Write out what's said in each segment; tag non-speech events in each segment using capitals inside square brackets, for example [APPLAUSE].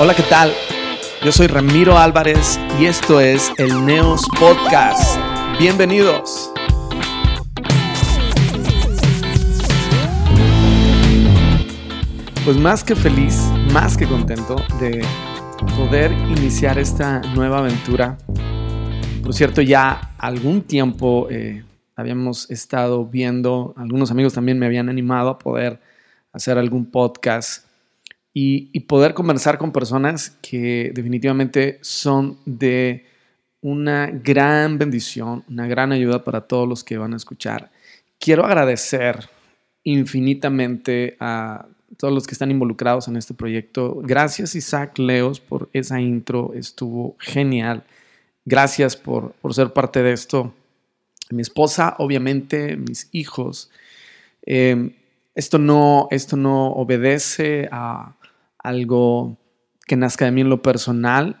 Hola, ¿qué tal? Yo soy Ramiro Álvarez y esto es el Neos Podcast. Bienvenidos. Pues más que feliz, más que contento de poder iniciar esta nueva aventura. Por cierto, ya algún tiempo eh, habíamos estado viendo, algunos amigos también me habían animado a poder hacer algún podcast y, poder conversar con personas que definitivamente son de una gran bendición, una gran ayuda para todos los que van a escuchar. Quiero agradecer infinitamente a todos los que están involucrados en este proyecto. Gracias Isaac Leos por esa intro, estuvo genial. Gracias por, ser parte de esto. Mi esposa, obviamente, mis hijos. Eh, esto, no, esto no obedece a, algo que nazca de mí en lo personal,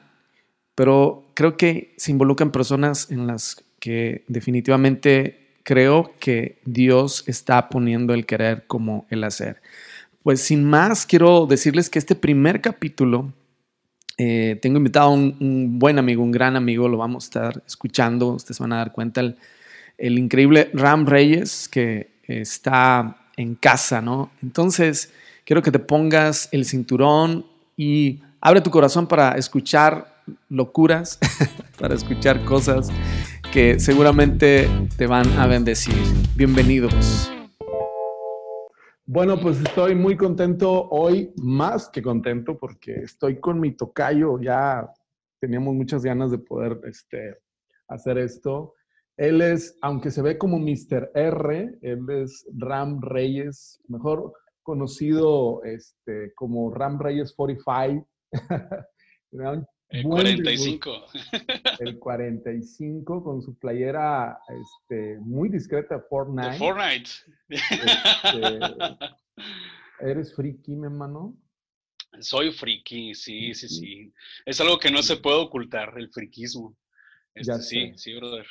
pero creo que se involucran personas en las que definitivamente creo que Dios está poniendo el querer como el hacer. Pues sin más, quiero decirles que este primer capítulo, eh, tengo invitado a un, buen amigo, un gran amigo, lo vamos a estar escuchando, ustedes van a dar cuenta, el, el increíble Ram Reyes, que está en casa, ¿no? Entonces, Quiero que te pongas el cinturón y abre tu corazón para escuchar locuras, [LAUGHS] para escuchar cosas que seguramente te van a bendecir. Bienvenidos. Bueno, pues estoy muy contento hoy, más que contento, porque estoy con mi tocayo. Ya teníamos muchas ganas de poder este, hacer esto. Él es, aunque se ve como Mr. R, él es Ram Reyes, mejor conocido este, como Ram Reyes 45. [LAUGHS] el 45. El 45 con su playera este, muy discreta Fortnite. Fortnite. Este, ¿Eres friki, mi hermano? Soy friki, sí, sí, sí. Es algo que no se puede ocultar, el friquismo. Este, sí, sí, brother.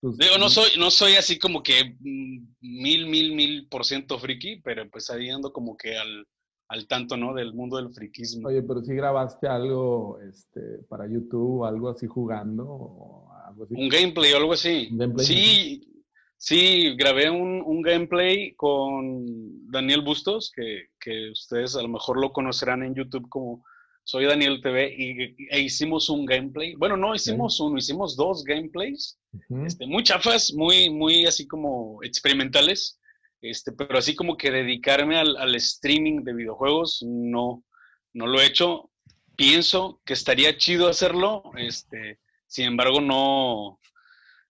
Pues, Digo, no soy, no soy así como que mm, mil, mil, mil por ciento friki, pero pues ahí ando como que al, al tanto, ¿no? Del mundo del friquismo. Oye, pero si grabaste algo este, para YouTube, algo así jugando o algo así. Un gameplay o algo así. sí, sí, grabé un, un, gameplay con Daniel Bustos, que, que ustedes a lo mejor lo conocerán en YouTube como soy Daniel TV y, e hicimos un gameplay. Bueno, no hicimos uno, hicimos dos gameplays. este, muy chafas, muy, muy así como experimentales. Este, pero así como que dedicarme al, al, streaming de videojuegos, no, no lo he hecho. Pienso que estaría chido hacerlo. Este, sin embargo, no,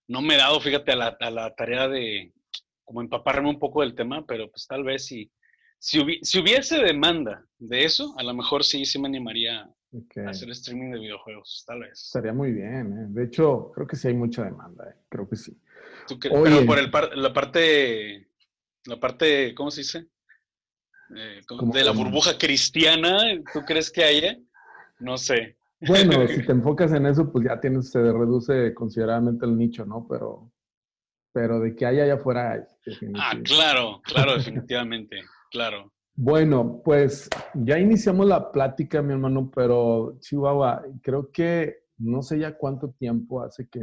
no me he dado, fíjate, a la, a la tarea de como empaparme un poco del tema, pero pues tal vez si, si, hubiese demanda de eso, a lo mejor sí, sí me animaría a hacer streaming de videojuegos, tal vez. Estaría muy bien, ¿eh? De hecho, creo que sí hay mucha demanda, ¿eh? creo que sí. pero por el la parte, la parte, ¿cómo se dice? Eh, de la burbuja cristiana, ¿tú crees que haya? No sé. Bueno, [LAUGHS] si te enfocas en eso, pues ya tienes, se reduce considerablemente el nicho, ¿no? Pero, pero de que haya allá afuera hay. Ah, claro, claro, definitivamente. Claro. Bueno, pues ya iniciamos la plática, mi hermano, pero Chihuahua, creo que no sé ya cuánto tiempo hace que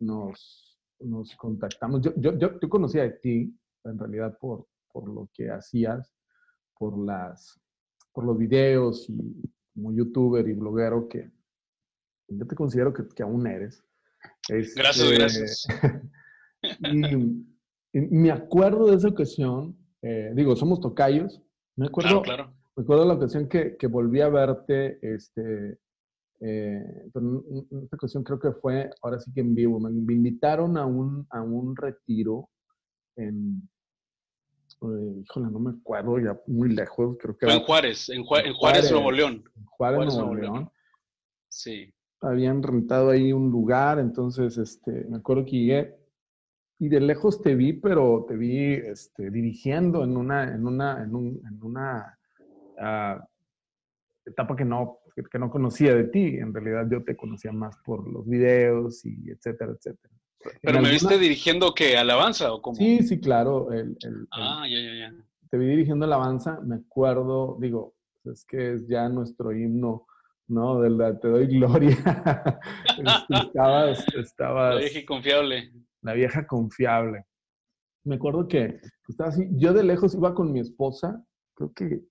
nos, nos contactamos. Yo, yo, yo, yo conocía de ti, en realidad, por, por lo que hacías, por, las, por los videos y como youtuber y bloguero que yo te considero que, que aún eres. gracias, este, gracias. [LAUGHS] y me acuerdo de esa ocasión eh, digo, somos tocayos. Me acuerdo, claro, Me acuerdo la ocasión que, que volví a verte, este, eh, en esta ocasión creo que fue, ahora sí que en vivo, me, invitaron a un, a un retiro en, eh, híjole, no me acuerdo, ya muy lejos, creo que fue en Juárez, en, Juárez, Nuevo León. En Juárez, Nuevo, León. Sí. Habían rentado ahí un lugar, entonces, este, me acuerdo que llegué, y de lejos te vi, pero te vi este, dirigiendo en una, en una, en un, en una ah, etapa que no, que no conocía de ti. En realidad yo te conocía más por los videos y etcétera, etcétera. ¿Pero me viste dirigiendo qué? ¿Alabanza o cómo? Sí, sí, claro. El, ah, ya, ya, ya. Te vi dirigiendo Alabanza, me acuerdo, digo, es que es ya nuestro himno ¿no? De la, te doy [LAUGHS] gloria. [LAUGHS] estabas, estabas... Vieja confiable. La vieja confiable. Me acuerdo que estaba así, yo de lejos iba con mi esposa, creo que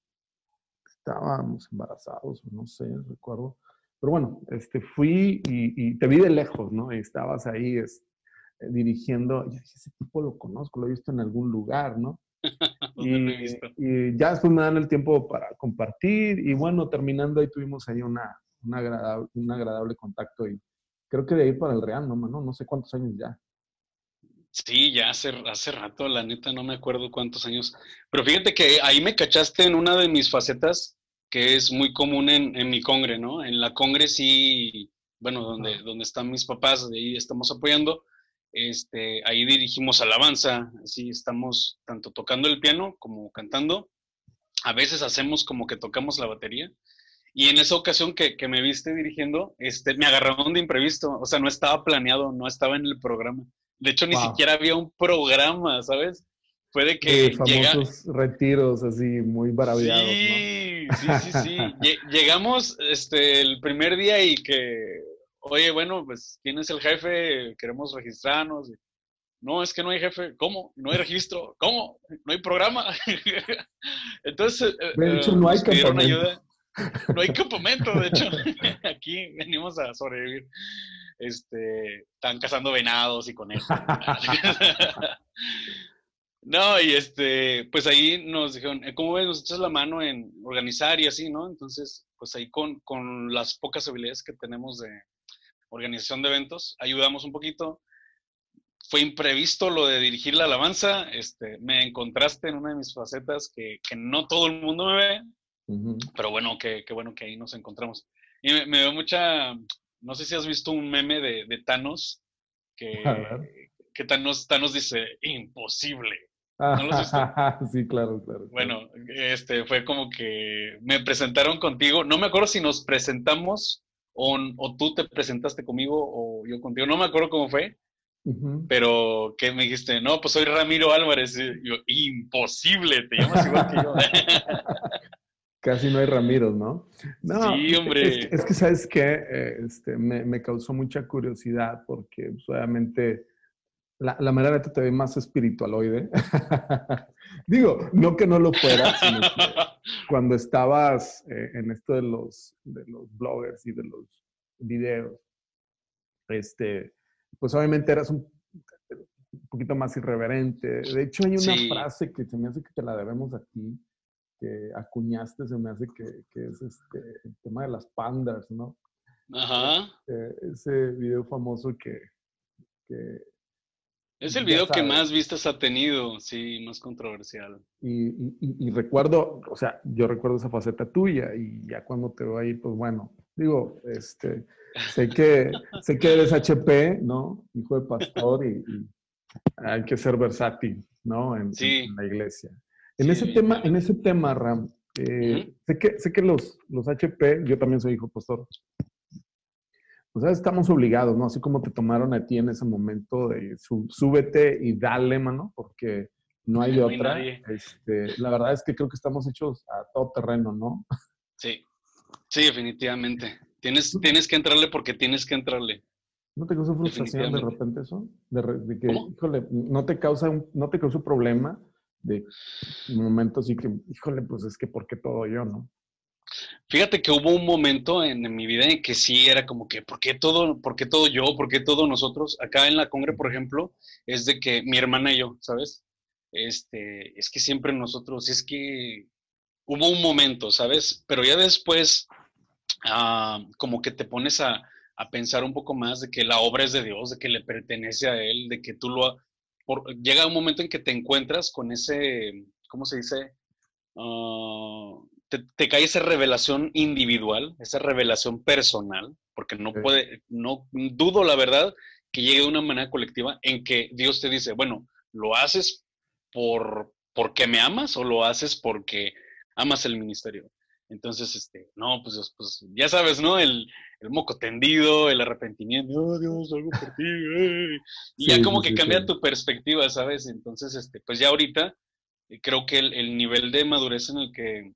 estábamos embarazados, no sé, recuerdo. Pero bueno, este, fui y, te vi de lejos, ¿no? Y estabas ahí es, eh, dirigiendo. Yo dije, ese tipo lo conozco, lo he visto en algún lugar, ¿no? [LAUGHS] y, y, ya después me dan el tiempo para compartir y bueno, terminando ahí tuvimos ahí una, una agradable, un agradable contacto y creo que de ahí para el Real, ¿no, mano? No sé cuántos años ya. Sí, ya hace, hace rato, la neta, no me acuerdo cuántos años. Pero fíjate que ahí me cachaste en una de mis facetas que es muy común en, en mi congre, ¿no? En la congre sí, bueno, donde, donde están mis papás, de ahí estamos apoyando. Este, ahí dirigimos alabanza, así estamos tanto tocando el piano como cantando. A veces hacemos como que tocamos la batería. Y en esa ocasión que, que me viste dirigiendo, este, me agarraron de imprevisto, o sea, no estaba planeado, no estaba en el programa. De hecho, ni siquiera había un programa, ¿sabes? Puede que... famosos retiros así, muy maravillados, sí, Sí, sí, sí. [LAUGHS] Llegamos este, el primer día y que, oye, bueno, pues, ¿quién es el jefe? Queremos registrarnos. No, es que no hay jefe. ¿Cómo? No hay registro. ¿Cómo? No hay programa. [LAUGHS] Entonces, eh, de hecho, no hay. Ayuda. No hay campamento, de hecho. [LAUGHS] Aquí venimos a sobrevivir este, están cazando venados y conejos. [LAUGHS] no, y este, pues ahí nos dijeron, eh, ¿cómo ves? Nos echas la mano en organizar y así, ¿no? Entonces, pues ahí con, con las pocas habilidades que tenemos de organización de eventos, ayudamos un poquito. Fue imprevisto lo de dirigir la alabanza, este, me encontraste en una de mis facetas que, que no todo el mundo me ve, pero bueno, qué bueno que ahí nos encontramos. Y me, me dio mucha, no sé si has visto un meme de, Thanos [LAUGHS] que, que Thanos, Thanos dice, imposible. ¿No lo has [LAUGHS] sí, claro, claro. Bueno, este fue como que me presentaron contigo. No me acuerdo si nos presentamos o, o tú te presentaste conmigo o yo contigo. No me acuerdo cómo fue. Pero que me dijiste, no, pues soy Ramiro Álvarez. Y yo, imposible, te llamas igual que yo. [LAUGHS] Casi no hay Ramiro, ¿no? No, sí, hombre. Es, que, ¿sabes qué? Eh, este, me, causó mucha curiosidad porque pues, obviamente la, la manera te ve más espiritualoide. [LAUGHS] Digo, no que no lo fuera, sino que [LAUGHS] cuando estabas eh, en esto de los, de los bloggers y de los videos, este, pues obviamente eras un, poquito más irreverente. De hecho, hay una frase que se me hace que te la debemos a ti, que acuñaste, se me hace que, es este, el tema de las pandas, ¿no? Ajá. Este, ese video famoso que, es el video que más vistas ha tenido, sí, más controversial. Y, recuerdo, o sea, yo recuerdo esa faceta tuya y ya cuando te veo ahí, pues bueno, digo, este, sé que, [LAUGHS] sé que eres HP, ¿no? Hijo de pastor y, hay que ser versátil, ¿no? en la iglesia. En ese tema, en ese tema, Ram, eh, sé, que, sé que los, los HP, yo también soy hijo pastor, pues estamos obligados, ¿no? Así como te tomaron a ti en ese momento de súbete y dale, mano, porque no hay otra. Este, la verdad es que creo que estamos hechos a todo terreno, ¿no? Sí, sí, definitivamente. Tienes, tienes que entrarle porque tienes que entrarle. ¿No te causa frustración de repente eso? De, que, híjole, no te causa un, no te causa un problema de momentos y que, híjole, pues es que ¿por qué todo yo, no? Fíjate que hubo un momento en, mi vida en que sí era como que, ¿por qué todo, por qué todo yo, por qué todo nosotros? Acá en la Congre, por ejemplo, es de que mi hermana y yo, ¿sabes? Este, es que siempre nosotros, es que hubo un momento, ¿sabes? Pero ya después, ah, como que te pones a, a, pensar un poco más de que la obra es de Dios, de que le pertenece a Él, de que tú lo, llega un momento en que te encuentras con ese, ¿cómo se dice? Ah, te, cae esa revelación individual, esa revelación personal, porque no puede, no dudo la verdad que llegue de una manera colectiva en que Dios te dice, bueno, ¿lo haces por porque me amas o lo haces porque amas el ministerio? Entonces, este, no, pues, pues ya sabes, ¿no? El, el moco tendido, el arrepentimiento, oh Dios, algo por ti, y ya como que cambia tu perspectiva, ¿sabes? Entonces, este, pues ya ahorita eh, creo que el, nivel de madurez en el que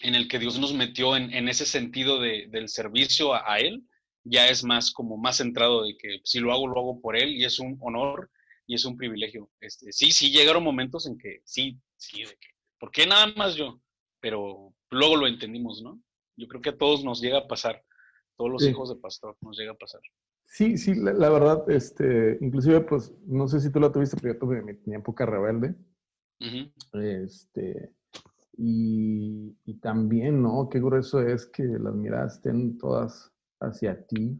en el que Dios nos metió en, ese sentido del servicio a, Él, ya es más como más centrado de que si lo hago, lo hago por Él y es un honor y es un privilegio. Este, sí, sí llegaron momentos en que sí, sí, de que, ¿por qué nada más yo? Pero luego lo entendimos, ¿no? Yo creo que a todos nos llega a pasar, todos los hijos de pastor nos llega a pasar. Sí, sí, la, verdad, este, inclusive, pues, no sé si tú lo tuviste, pero yo tuve mi, época rebelde. Este, y, y, también, ¿no? Qué grueso es que las miradas estén todas hacia ti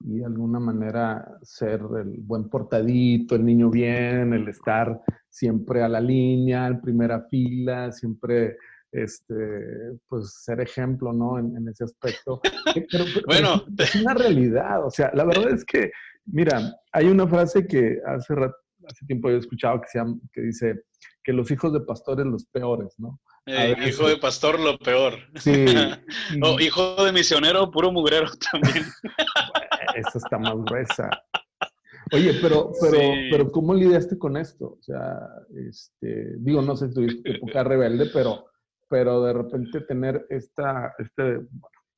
y de alguna manera ser el buen portadito, el niño bien, el estar siempre a la línea, en primera fila, siempre este, pues ser ejemplo, ¿no? En, ese aspecto. Pero, bueno, es una realidad, o sea, la verdad es que, mira, hay una frase que hace, hace tiempo he escuchado que, se que dice que los hijos de pastores los peores, ¿no? Eh, hijo de pastor, lo peor. Sí. [LAUGHS] o hijo de misionero, puro mugrero [LAUGHS] también. Eso está más gruesa. Oye, pero, pero, pero ¿cómo lidiaste con esto? O sea, este, digo, no sé si tuviste época rebelde, pero, pero de repente tener esta, este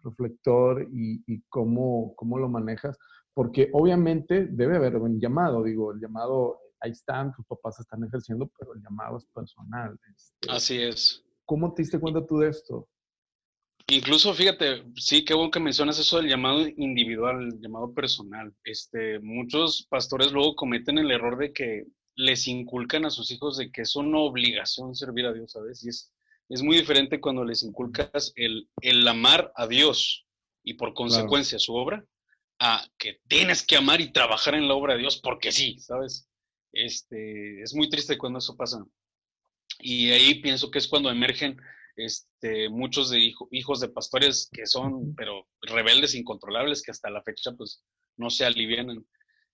reflector y, y cómo, cómo lo manejas, porque obviamente debe haber un llamado, digo, el llamado, ahí están, tus papás están ejerciendo, pero el llamado es personal. Este. Así es. ¿Cómo te diste cuenta tú de esto? Incluso, fíjate, sí, qué bueno que mencionas eso del llamado individual, el llamado personal. Este, muchos pastores luego cometen el error de que les inculcan a sus hijos de que es una obligación servir a Dios, ¿sabes? Y es, es muy diferente cuando les inculcas el, el amar a Dios y por consecuencia su obra, a que tienes que amar y trabajar en la obra de Dios porque sí, ¿sabes? Este, es muy triste cuando eso pasa. Y ahí pienso que es cuando emergen este, muchos de hijos de pastores que son, pero rebeldes, incontrolables, que hasta la fecha pues no se alivianan.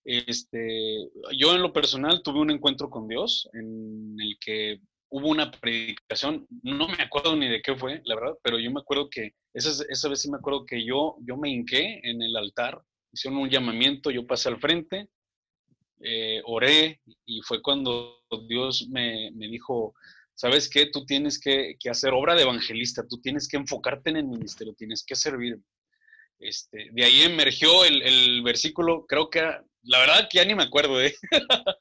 Este, yo en lo personal tuve un encuentro con Dios en el que hubo una predicación, no me acuerdo ni de qué fue, la verdad, pero yo me acuerdo que, esa, esa vez sí me acuerdo que yo, yo me hinqué en el altar, hicieron un llamamiento, yo pasé al frente, eh, oré y fue cuando Dios me, me dijo, ¿sabes qué? Tú tienes que, hacer obra de evangelista, tú tienes que enfocarte en el ministerio, tienes que servir. Este, de ahí emergió el, versículo, creo que, la verdad que ya ni me acuerdo, ¿eh? [LAUGHS]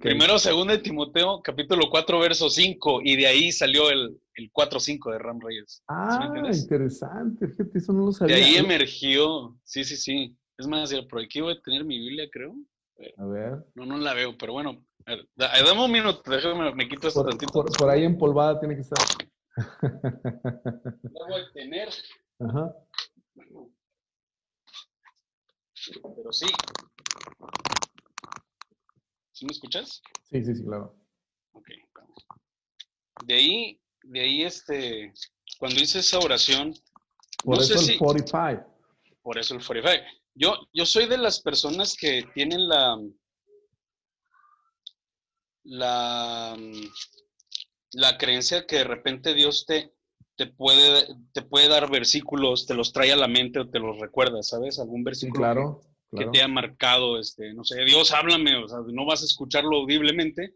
Primero, segundo de Timoteo, capítulo 4, verso 5, y de ahí salió el, el 4-5 de Ram Reyes. Ah, interesante, fíjate, eso no lo sabía. De ahí emergió, sí, sí, sí. Es más, por aquí voy a tener mi Biblia, creo. A ver. No, no la veo, pero bueno, dame un minuto, déjame, me quito esto por, tantito. Por, ahí empolvada tiene que estar. La voy a tener. [LAUGHS] Ajá. Pero sí. ¿Sí me escuchas? Sí, sí, sí, claro. Ok, vamos. De ahí, de ahí, este, cuando hice esa oración. Por eso el 45. Por eso el 45. Yo, yo soy de las personas que tienen la, la, la creencia que de repente Dios te, te, puede, te puede dar versículos, te los trae a la mente o te los recuerda, ¿sabes? Algún versículo claro, que, te ha marcado, este, no sé, Dios háblame, o sea, no vas a escucharlo audiblemente,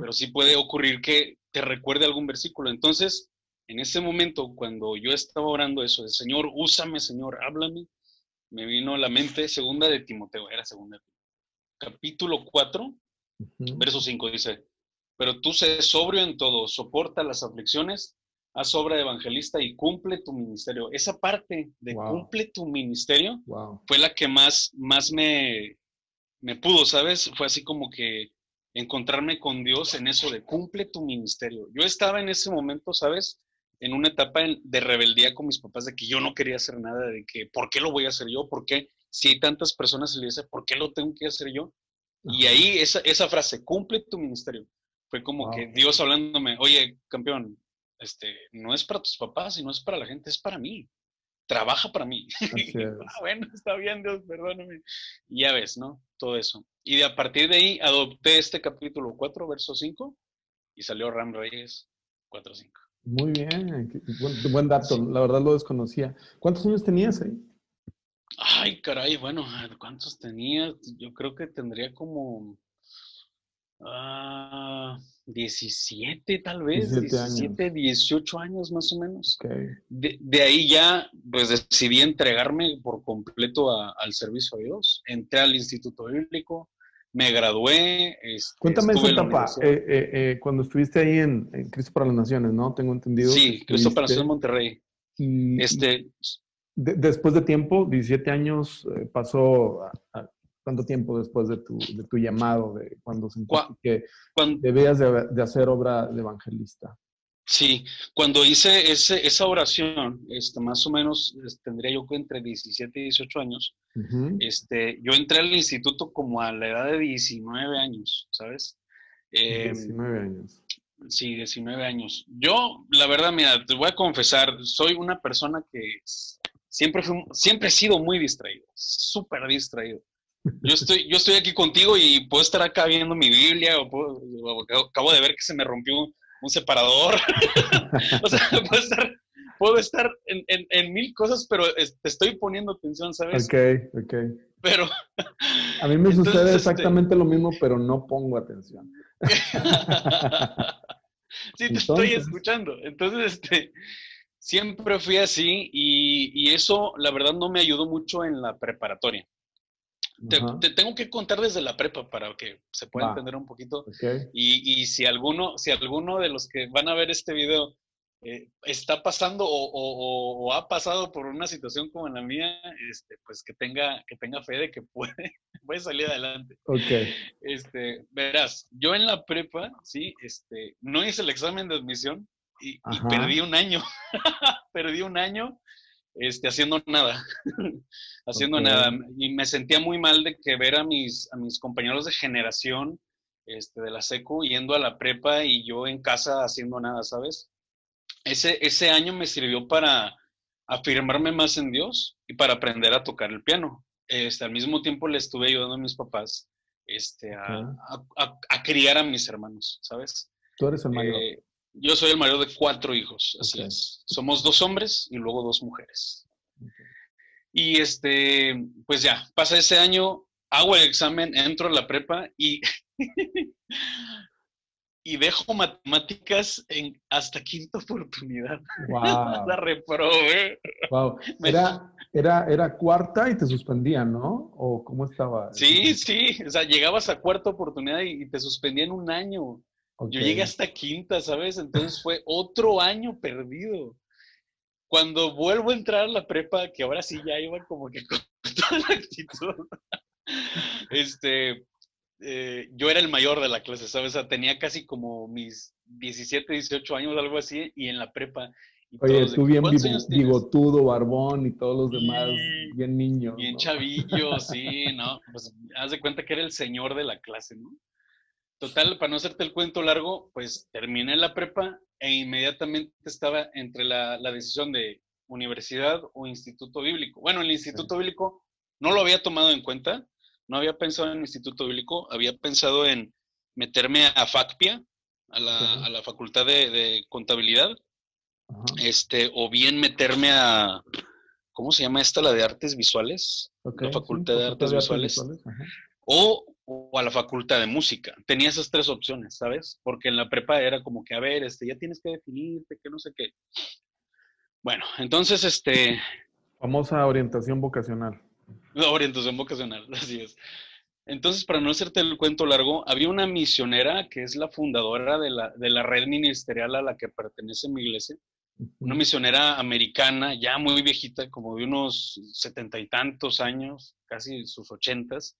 pero sí puede ocurrir que te recuerde algún versículo. Entonces, en ese momento, cuando yo estaba orando eso, de Señor, úsame, Señor, háblame, me vino a la mente segunda de Timoteo, era segunda, capítulo 4, Verso 5 dice, pero tú sé sobrio en todo, soporta las aflicciones, haz obra de evangelista y cumple tu ministerio. Esa parte de cumple tu ministerio fue la que más, más me, me pudo, ¿sabes? Fue así como que encontrarme con Dios en eso de cumple tu ministerio. Yo estaba en ese momento, ¿sabes? En una etapa de rebeldía con mis papás de que yo no quería hacer nada, de que ¿por qué lo voy a hacer yo? ¿Por qué? Si hay tantas personas, se le dice, ¿por qué lo tengo que hacer yo? Y ahí esa, esa frase, cumple tu ministerio, fue como que Dios hablándome, oye, campeón, este, no es para tus papás y no es para la gente, es para mí. Trabaja para mí. [LAUGHS] ah, bueno, está bien, Dios, perdóname. Y ya ves, ¿no? Todo eso. Y de a partir de ahí adopté este capítulo 4, verso 5, y salió Ram Reyes 4, 5. Muy bien, buen, buen dato, la verdad lo desconocía. ¿Cuántos años tenías ahí? Ay, caray, bueno, ¿cuántos tenía? Yo creo que tendría como... Ah, 17 tal vez, 17, 18 años más o menos. De, ahí ya, pues decidí entregarme por completo al servicio a Dios. Entré al Instituto Bíblico, me gradué. Este, Cuéntame esa etapa, eh, eh, eh, cuando estuviste ahí en, Cristo para las Naciones, ¿no? Tengo entendido. Sí, Cristo para las Naciones Monterrey. Y, este, después de tiempo, 17 años, pasó a ¿Cuánto tiempo después de tu, de tu llamado, de cuando sentiste que debías de, hacer obra de evangelista? Sí, cuando hice ese, esa oración, este, más o menos tendría yo entre 17 y 18 años, este, yo entré al instituto como a la edad de 19 años, ¿sabes? 19 em, años. Sí, 19 años. Yo, la verdad, mira, te voy a confesar, soy una persona que siempre, fui, siempre he sido muy distraído, súper distraído. Yo estoy, yo estoy aquí contigo y puedo estar acá viendo mi Biblia o, acabo de ver que se me rompió un, separador. [LAUGHS] o sea, [LAUGHS] puedo estar, puedo estar en, en, mil cosas, pero te estoy poniendo atención, ¿sabes? Ok, ok. Pero... A mí me sucede este exactamente lo mismo, pero no pongo atención. [LAUGHS] sí, te estoy escuchando. Entonces, este, siempre fui así y, y eso, la verdad, no me ayudó mucho en la preparatoria. Te, tengo que contar desde la prepa para que se pueda entender un poquito. Y, y, si alguno, si alguno de los que van a ver este video eh, está pasando o, ha pasado por una situación como la mía, este, pues que tenga, que tenga fe de que puede, [LAUGHS] puede salir adelante. Okay. Este, verás, yo en la prepa, sí, este, no hice el examen de admisión y, y perdí un año. [LAUGHS] perdí un año este, haciendo nada, [LAUGHS] haciendo nada. Y me sentía muy mal de que ver a mis, a mis compañeros de generación este, de la SECU yendo a la prepa y yo en casa haciendo nada, ¿sabes? Ese, ese año me sirvió para afirmarme más en Dios y para aprender a tocar el piano. Este, al mismo tiempo le estuve ayudando a mis papás este, a, a, criar a mis hermanos, ¿sabes? Tú eres el mayor. Eh, yo soy el mayor de cuatro hijos, así es. Somos dos hombres y luego dos mujeres. Y este, pues ya, pasa ese año, hago el examen, entro a la prepa y, [LAUGHS] y dejo matemáticas en hasta quinta oportunidad. Wow. [LAUGHS] la reprobé. Wow. [LAUGHS] Era, era, era cuarta y te suspendían, ¿no? ¿O cómo estaba? Sí, sí. O sea, llegabas a cuarta oportunidad y te suspendían un año. Yo llegué hasta quinta, ¿sabes? Entonces fue otro año perdido. Cuando vuelvo a entrar a la prepa, que ahora sí ya iba como que con [LAUGHS] toda la actitud, [LAUGHS] este, eh, yo era el mayor de la clase, ¿sabes? O sea, tenía casi como mis 17, 18 años, algo así, y en la prepa. Oye, tú bien bigotudo, barbón y todos los demás, bien niño. Bien chavillo, [LAUGHS] sí, ¿no? Pues haz de cuenta que era el señor de la clase, ¿no? Total, para no hacerte el cuento largo, pues terminé la prepa e inmediatamente estaba entre la, decisión de universidad o instituto bíblico. Bueno, el instituto bíblico no lo había tomado en cuenta, no había pensado en el instituto bíblico, había pensado en meterme a FACPIA, a la, facultad de, contabilidad, este, o bien meterme a, ¿cómo se llama esta? La de artes visuales, la facultad de artes visuales. o o a la facultad de música. Tenía esas tres opciones, ¿sabes? Porque en la prepa era como que, a ver, este, ya tienes que definirte, que no sé qué. Bueno, entonces, este... Famosa orientación vocacional. La orientación vocacional, [LAUGHS] así es. Entonces, para no hacerte el cuento largo, había una misionera que es la fundadora de la, de la red ministerial a la que pertenece mi iglesia. Una misionera americana, ya muy viejita, como de unos setenta y tantos años, casi sus ochentas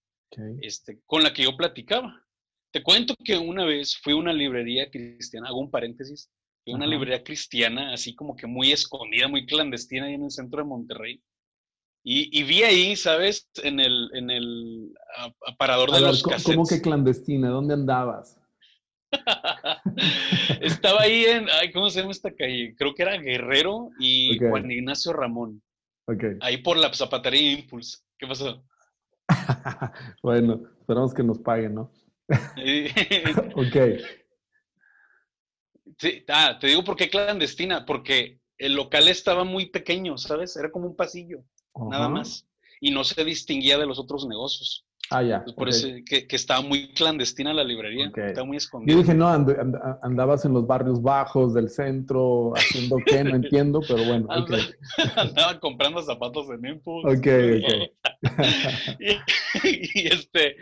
este, con la que yo platicaba. Te cuento que una vez fui a una librería cristiana, hago un paréntesis, fui a una librería cristiana, así como que muy escondida, muy clandestina, ahí en el centro de Monterrey. Y, vi ahí, ¿sabes? En el, en el aparador de los cassettes. ¿Cómo que clandestina? ¿Dónde andabas? [LAUGHS] Estaba ahí en, ay, ¿cómo se llama esta calle? Creo que era Guerrero y Juan Ignacio Ramón. Ahí por la zapatería Impulse. ¿Qué pasó? [LAUGHS] bueno, esperamos que nos paguen, ¿no? [LAUGHS] ok. Sí, ah, te digo por qué clandestina, porque el local estaba muy pequeño, ¿sabes? Era como un pasillo, nada más. y no se distinguía de los otros negocios. Ah, ya. por eso que, estaba muy clandestina la librería, estaba muy escondida. Yo dije, no, andabas en los barrios bajos del centro, haciendo qué, no [LAUGHS] entiendo, pero bueno. [LAUGHS] Andaba comprando zapatos en Impulse. Ok, ok. [LAUGHS] y, este,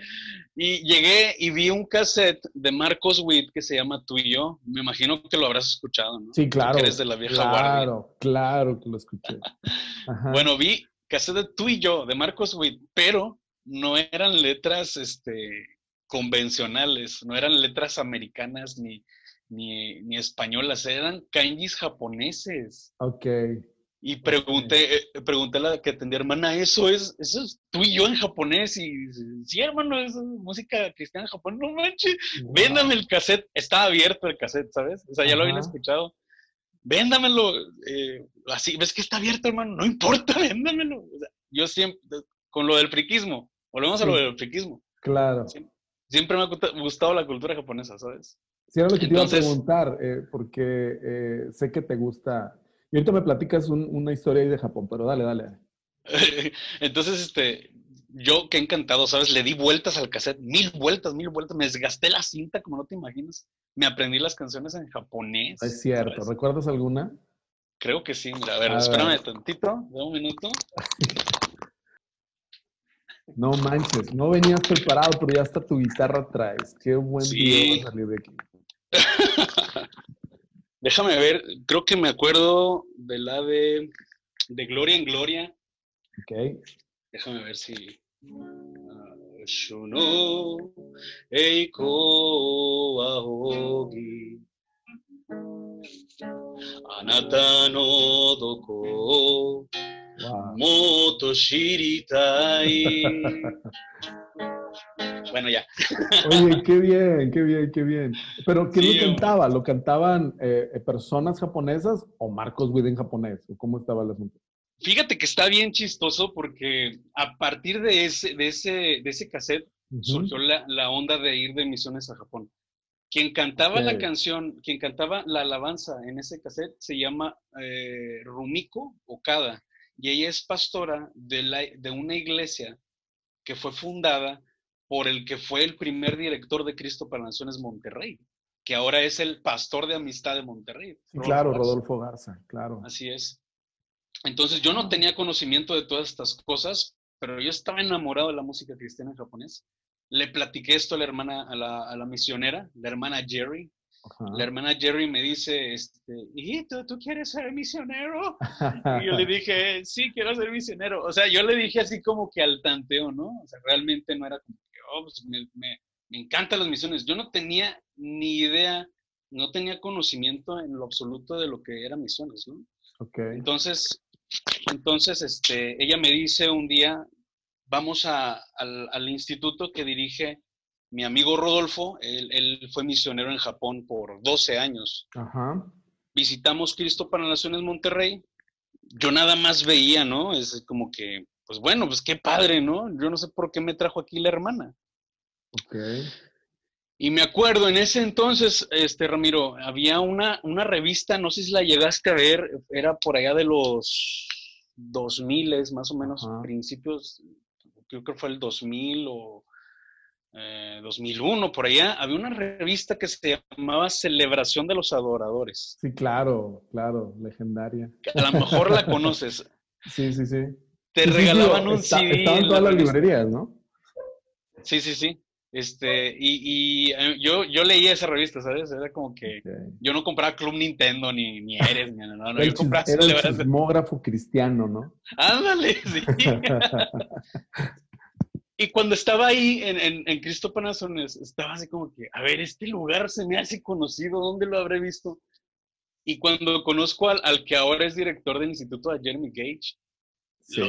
y llegué y vi un cassette de Marcos Witt que se llama Tú y yo. Me imagino que lo habrás escuchado, ¿no? Sí, claro. eres de la vieja claro, guardia. Claro, claro que lo escuché. Bueno, vi cassette de Tú y yo de Marcos Witt, pero no eran letras este, convencionales, no eran letras americanas ni, ni, españolas, eran kanjis japoneses. Ok. Y pregunté, eh, pregunté a la que atendía, hermana, ¿eso es, eso es tú y yo en japonés? Y sí, hermano, es música cristiana en Japón. No manches, véndame el cassette. Estaba abierto el cassette, ¿sabes? O sea, ya lo habían escuchado. Véndamelo. Eh, así, ¿ves que está abierto, hermano? No importa, [LAUGHS] véndamelo. yo siempre, con lo del friquismo, Volvemos a lo del friquismo. Claro. Siempre, me ha gustado la cultura japonesa, ¿sabes? Sí, era lo que te iba a preguntar, eh, porque eh, sé que te gusta. Y ahorita me platicas una historia ahí de Japón, pero dale, dale. [LAUGHS] Entonces, este, yo qué encantado, ¿sabes? Le di vueltas al cassette, mil vueltas, mil vueltas. Me desgasté la cinta como no te imaginas. Me aprendí las canciones en japonés. Es cierto. ¿Recuerdas alguna? Creo que sí. Mira, a ver, espérame tantito, de un minuto. [LAUGHS] No manches, no venías preparado, pero ya hasta tu guitarra traes. Qué buen video va a salir de aquí. [LAUGHS] Déjame ver, creo que me acuerdo de la de, de Gloria en Gloria. Ok. Déjame ver si. Shuno Eiko Ahogi Anata no Doko Moto Shiritai. [LAUGHS] bueno, ya. Oye, qué bien, qué bien, qué bien. Pero ¿quién lo cantaba? ¿Lo cantaban eh, personas japonesas o Marcos Witt en japonés? ¿Cómo estaba el asunto? Fíjate que está bien chistoso porque a partir de ese, de ese, de ese cassette surgió la, la, onda de ir de misiones a Japón. Quien cantaba la canción, quien cantaba la alabanza en ese cassette se llama eh, Rumiko Okada y ella es pastora de, la, de una iglesia que fue fundada por el que fue el primer director de Cristo para Naciones Monterrey, que ahora es el pastor de amistad de Monterrey. claro, Rodolfo Garza, claro. Así es. Entonces yo no tenía conocimiento de todas estas cosas, pero yo estaba enamorado de la música cristiana en japonés. Le platiqué esto a la hermana, a la, a la misionera, la hermana Jerry, la hermana Jerry me dice, este, hijito, ¿tú quieres ser misionero? [LAUGHS] y yo le dije, sí, quiero ser misionero. O sea, yo le dije así como que al tanteo, ¿no? O sea, realmente no era como que, oh, pues me, me, me encantan las misiones. Yo no tenía ni idea, no tenía conocimiento en lo absoluto de lo que eran misiones, ¿no? Okay. Entonces, entonces, este, ella me dice un día, vamos a, al, al instituto que dirige mi amigo Rodolfo, él, fue misionero en Japón por 12 años. Visitamos Cristo para Naciones Monterrey. Yo nada más veía, ¿no? Es como que, pues bueno, pues qué padre, ¿no? Yo no sé por qué me trajo aquí la hermana. Ok. Y me acuerdo, en ese entonces, este Ramiro, había una, una revista, no sé si la llegaste a ver, era por allá de los 2000, más o menos, principios, creo que fue el 2000 o 2001, eh, por allá, había una revista que se llamaba Celebración de los Adoradores. Sí, claro, claro, legendaria. A lo mejor la [LAUGHS] conoces. sí, sí, sí. Te regalaban un CD. Estaban todas las librerías, ¿no? Sí, sí, sí. Este, y, eh, yo, yo leía esa revista, ¿sabes? Era como que yo no compraba Club Nintendo ni, ni Eres, ni no, no, yo compraba era el cristiano, ¿no? Ándale, sí. [LAUGHS] [LAUGHS] Y cuando estaba ahí en, en, Cristo Panazones, estaba así como que, a ver, este lugar se me hace conocido, ¿dónde lo habré visto? Y cuando conozco al, al que ahora es director del instituto, a Jeremy Gage,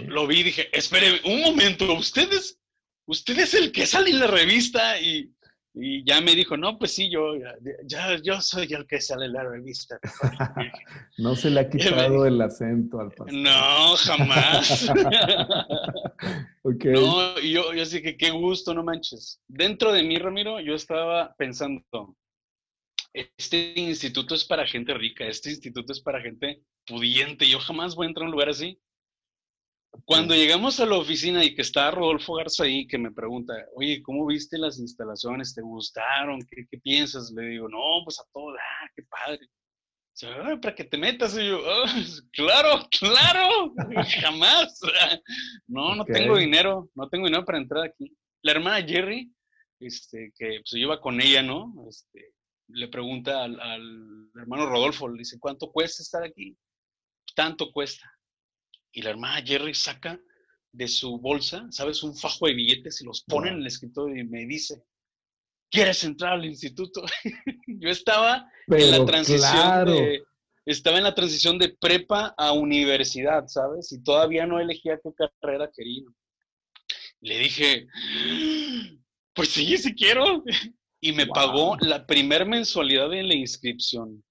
lo, vi y dije, espere un momento, ¿ustedes, usted es el que sale en la revista y y ya me dijo, no, pues sí, yo, ya, yo soy el que sale en la revista. [LAUGHS] no se le ha [LAUGHS] quitado el acento al pastor. No, jamás. [LAUGHS] No, y yo, yo sí que qué gusto, no manches. Dentro de mí, Ramiro, yo estaba pensando, este instituto es para gente rica, este instituto es para gente pudiente. Yo jamás voy a entrar a un lugar así. Cuando llegamos a la oficina y que está Rodolfo Garza ahí, que me pregunta, oye, ¿cómo viste las instalaciones? ¿Te gustaron? ¿Qué, qué piensas? Le digo, no, pues a todo, ah, qué padre. Para que te metas. Y yo, oh, claro, claro, [LAUGHS] jamás. [LAUGHS] no, no tengo dinero, no tengo dinero para entrar aquí. La hermana Jerry, este, que pues, iba con ella, ¿no? Este, le pregunta al, al hermano Rodolfo, le dice, ¿cuánto cuesta estar aquí? Tanto cuesta y la hermana Jerry saca de su bolsa, ¿sabes? Un fajo de billetes y los pone en el escritorio y me dice, ¿quieres entrar al instituto? [LAUGHS] Yo estaba en la transición de, estaba en la transición de prepa a universidad, ¿sabes? Y todavía no elegía qué carrera quería. Le dije, pues sí, sí quiero. [LAUGHS] Y me pagó la primer mensualidad de la inscripción.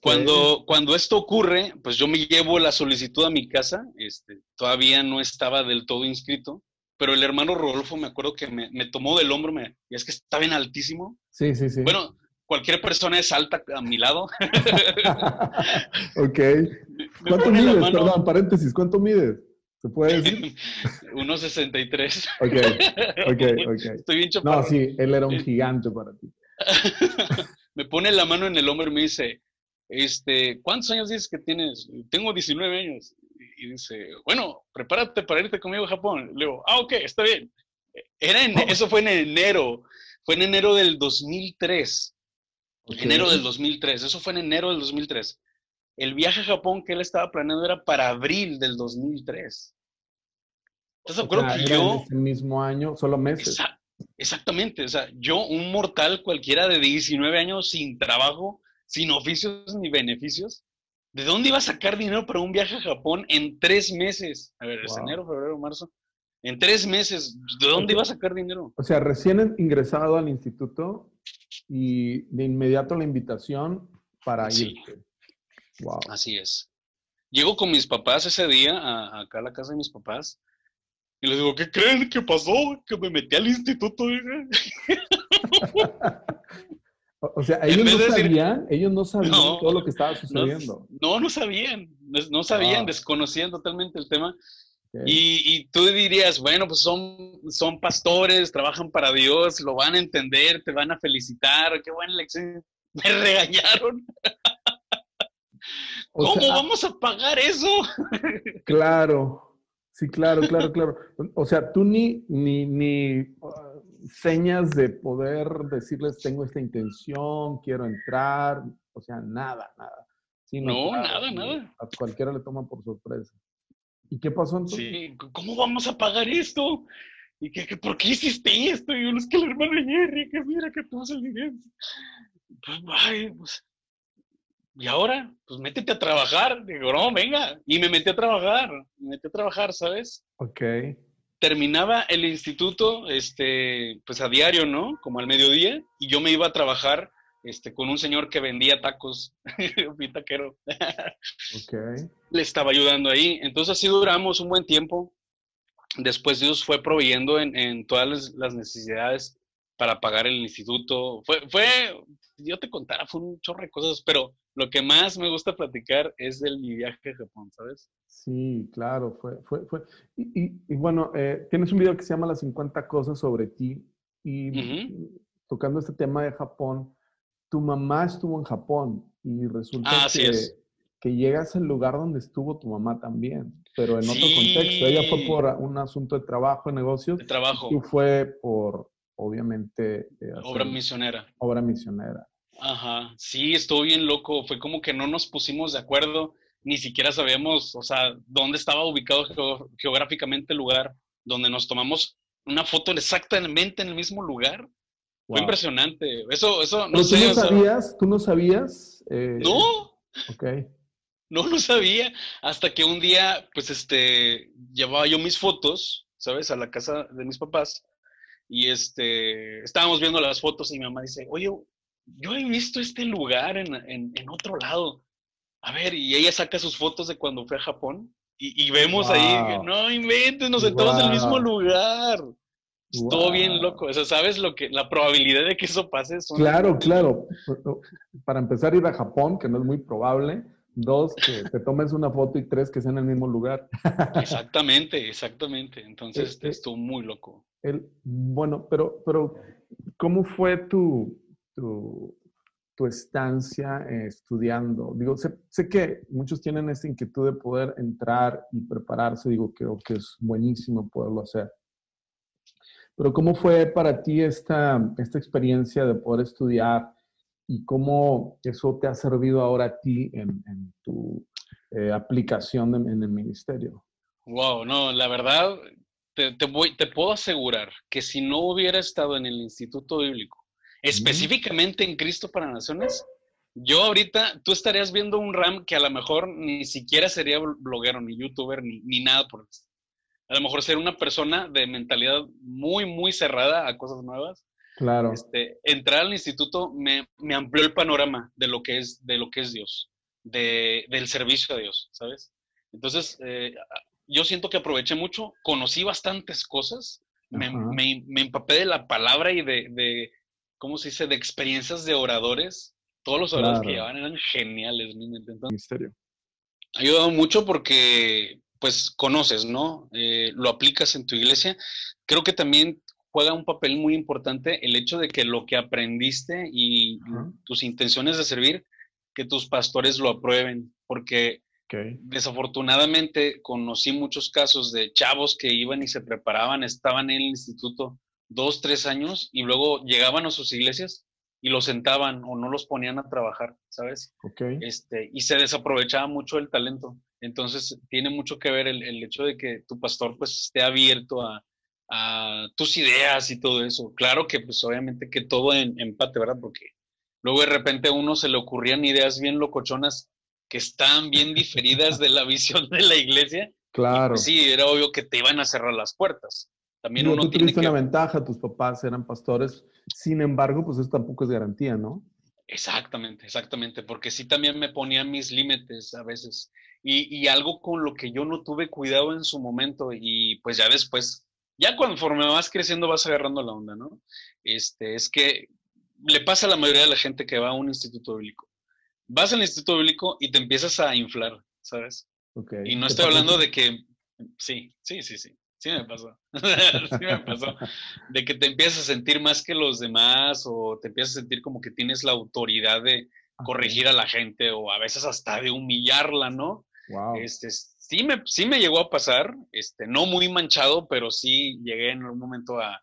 Cuando, cuando esto ocurre, pues yo me llevo la solicitud a mi casa, este, todavía no estaba del todo inscrito, pero el hermano Rodolfo me acuerdo que me, me tomó del hombro, me, y es que está bien altísimo. Sí, sí, sí. Bueno, cualquier persona es alta a mi lado. [LAUGHS] [LAUGHS] ok. ¿Cuánto mides? Perdón, paréntesis, ¿cuánto mides? ¿Se puede decir? [LAUGHS] 1.63. ok, ok, ok. Estoy bien chapado. No, sí, él era un gigante para ti. me pone la mano en el hombro y me dice, este, ¿cuántos años dices que tienes? Tengo 19 años. Y dice, bueno, prepárate para irte conmigo a Japón. Le digo, ah, ok, está bien. Era en, eso fue en enero, fue en enero del 2003. Enero del 2003, eso fue en enero del 2003. El viaje a Japón que él estaba planeando era para abril del 2003. ¿Estás de acuerdo que yo... el mismo año, solo meses. exactamente, o sea, yo, un mortal cualquiera de 19 años sin trabajo, sin oficios ni beneficios. ¿De dónde iba a sacar dinero para un viaje a Japón en tres meses? A ver, es enero, febrero, marzo. En tres meses, ¿de dónde iba a sacar dinero? O sea, recién ingresado al instituto y de inmediato la invitación para ir. Wow. Así es. Llego con mis papás ese día a, acá a la casa de mis papás y les digo, ¿qué creen que pasó? Que me metí al instituto. [LAUGHS] [LAUGHS] O sea, ellos no sabían, ellos no sabían todo lo que estaba sucediendo. No, no, sabían, no sabían, ah. desconocían totalmente el tema. Y, tú dirías, bueno, pues son, son pastores, trabajan para Dios, lo van a entender, te van a felicitar, qué buena lección. [LAUGHS] Me regañaron. ¿Cómo vamos a pagar eso? [LAUGHS] Claro, sí, claro, claro, claro. O sea, tú ni, ni, ni señas de poder decirles, tengo esta intención, quiero entrar, o sea, nada, nada. no, nada, nada. A cualquiera le toma por sorpresa. ¿Y qué pasó entonces? Sí, ¿cómo vamos a pagar esto? ¿Y qué, por qué hiciste esto? Y yo, es que el hermano Jerry, que mira que tú el dinero. Pues, ay, pues, y ahora, pues métete a trabajar. Digo, no, venga. Y me metí a trabajar, me metí a trabajar, ¿sabes? Ok terminaba el instituto, este, pues a diario, ¿no? Como al mediodía, y yo me iba a trabajar este, con un señor que vendía tacos, [LAUGHS] un taquero. okay. Le estaba ayudando ahí. Entonces así duramos un buen tiempo. Después Dios fue proveyendo en, en todas las necesidades para pagar el instituto. Fue, fue, yo te contara, fue un chorro de cosas, pero lo que más me gusta platicar es del mi viaje a Japón, ¿sabes? Sí, claro, fue, fue, fue. Y, y, bueno, eh, tienes un video que se llama Las 50 cosas sobre ti y tocando este tema de Japón, tu mamá estuvo en Japón y resulta ah, que, que llegas al lugar donde estuvo tu mamá también, pero en otro contexto. Ella fue por un asunto de trabajo, de negocios. De trabajo. Y tú fue por, obviamente... Eh, obra misionera. Obra misionera. Ajá, sí, estuvo bien loco. Fue como que no nos pusimos de acuerdo, ni siquiera sabíamos, o sea, dónde estaba ubicado geográficamente el lugar, donde nos tomamos una foto exactamente en el mismo lugar. Fue impresionante. Eso, eso, no sé. ¿Tú no sabías? ¿Tú no sabías? Eh, no. Ok. No lo sabía. Hasta que un día, pues, este, llevaba yo mis fotos, ¿sabes? A la casa de mis papás. Y este, estábamos viendo las fotos y mi mamá dice, oye, yo he visto este lugar en, en, otro lado. A ver, y ella saca sus fotos de cuando fue a Japón y, vemos ahí, no inventes, nos sentamos en el mismo lugar. Estuvo bien loco. O sea, ¿sabes lo que la probabilidad de que eso pase? Claro, claro. Para empezar ir a Japón, que no es muy probable, Dos, que te tomes una foto y tres, que sea en el mismo lugar. Exactamente, exactamente. Entonces este, estuvo muy loco. El, bueno, pero, pero, ¿cómo fue tu, tu, tu estancia eh, estudiando? Digo, sé, sé, que muchos tienen esta inquietud de poder entrar y prepararse. Digo, creo que es buenísimo poderlo hacer. Pero ¿cómo fue para ti esta, esta experiencia de poder estudiar y cómo eso te ha servido ahora a ti en, tu eh, aplicación en el ministerio? Wow, no, la verdad, te, te puedo asegurar que si no hubiera estado en el Instituto Bíblico, específicamente en Cristo para Naciones, yo ahorita, tú estarías viendo un RAM que a lo mejor ni siquiera sería bloguero, ni youtuber, ni, ni nada por eso a lo mejor ser una persona de mentalidad muy, muy cerrada a cosas nuevas. Claro. Este, entrar al instituto me, amplió el panorama de lo que es, de lo que es Dios, de, del servicio a Dios, ¿sabes? Entonces, eh, yo siento que aproveché mucho, conocí bastantes cosas, me, empapé de la palabra y de, de, ¿cómo se dice?, de experiencias de oradores. Todos los oradores que llevaban eran geniales, ¿no? Misterio. Ha ayudado mucho porque pues conoces, ¿no? Eh, lo aplicas en tu iglesia. Creo que también juega un papel muy importante el hecho de que lo que aprendiste y tus intenciones de servir, que tus pastores lo aprueben, porque desafortunadamente conocí muchos casos de chavos que iban y se preparaban, estaban en el instituto dos, tres años y luego llegaban a sus iglesias y los sentaban o no los ponían a trabajar, ¿sabes? Este, y se desaprovechaba mucho el talento. Entonces, tiene mucho que ver el, hecho de que tu pastor pues esté abierto a, tus ideas y todo eso. Claro que pues obviamente que todo en empate, ¿verdad? Porque luego de repente a uno se le ocurrían ideas bien locochonas que están bien [LAUGHS] diferidas de la visión de la iglesia. Claro. Pues, sí, era obvio que te iban a cerrar las puertas. También uno tú tiene tuviste una ventaja, tus papás eran pastores, sin embargo, pues eso tampoco es garantía, ¿no? Exactamente, exactamente, porque sí también me ponía mis límites a veces y, algo con lo que yo no tuve cuidado en su momento y pues ya después, ya conforme vas creciendo vas agarrando la onda, ¿no? Este, es que le pasa a la mayoría de la gente que va a un instituto bíblico. Vas al instituto bíblico y te empiezas a inflar, ¿sabes? Okay. Y no estoy hablando de que, sí, sí, sí, sí. Sí me pasó. [LAUGHS] sí me pasó. De que te empiezas a sentir más que los demás o te empiezas a sentir como que tienes la autoridad de corregir a la gente o a veces hasta de humillarla, ¿no? Este, sí, me, sí me llegó a pasar, este, no muy manchado, pero sí llegué en un momento a,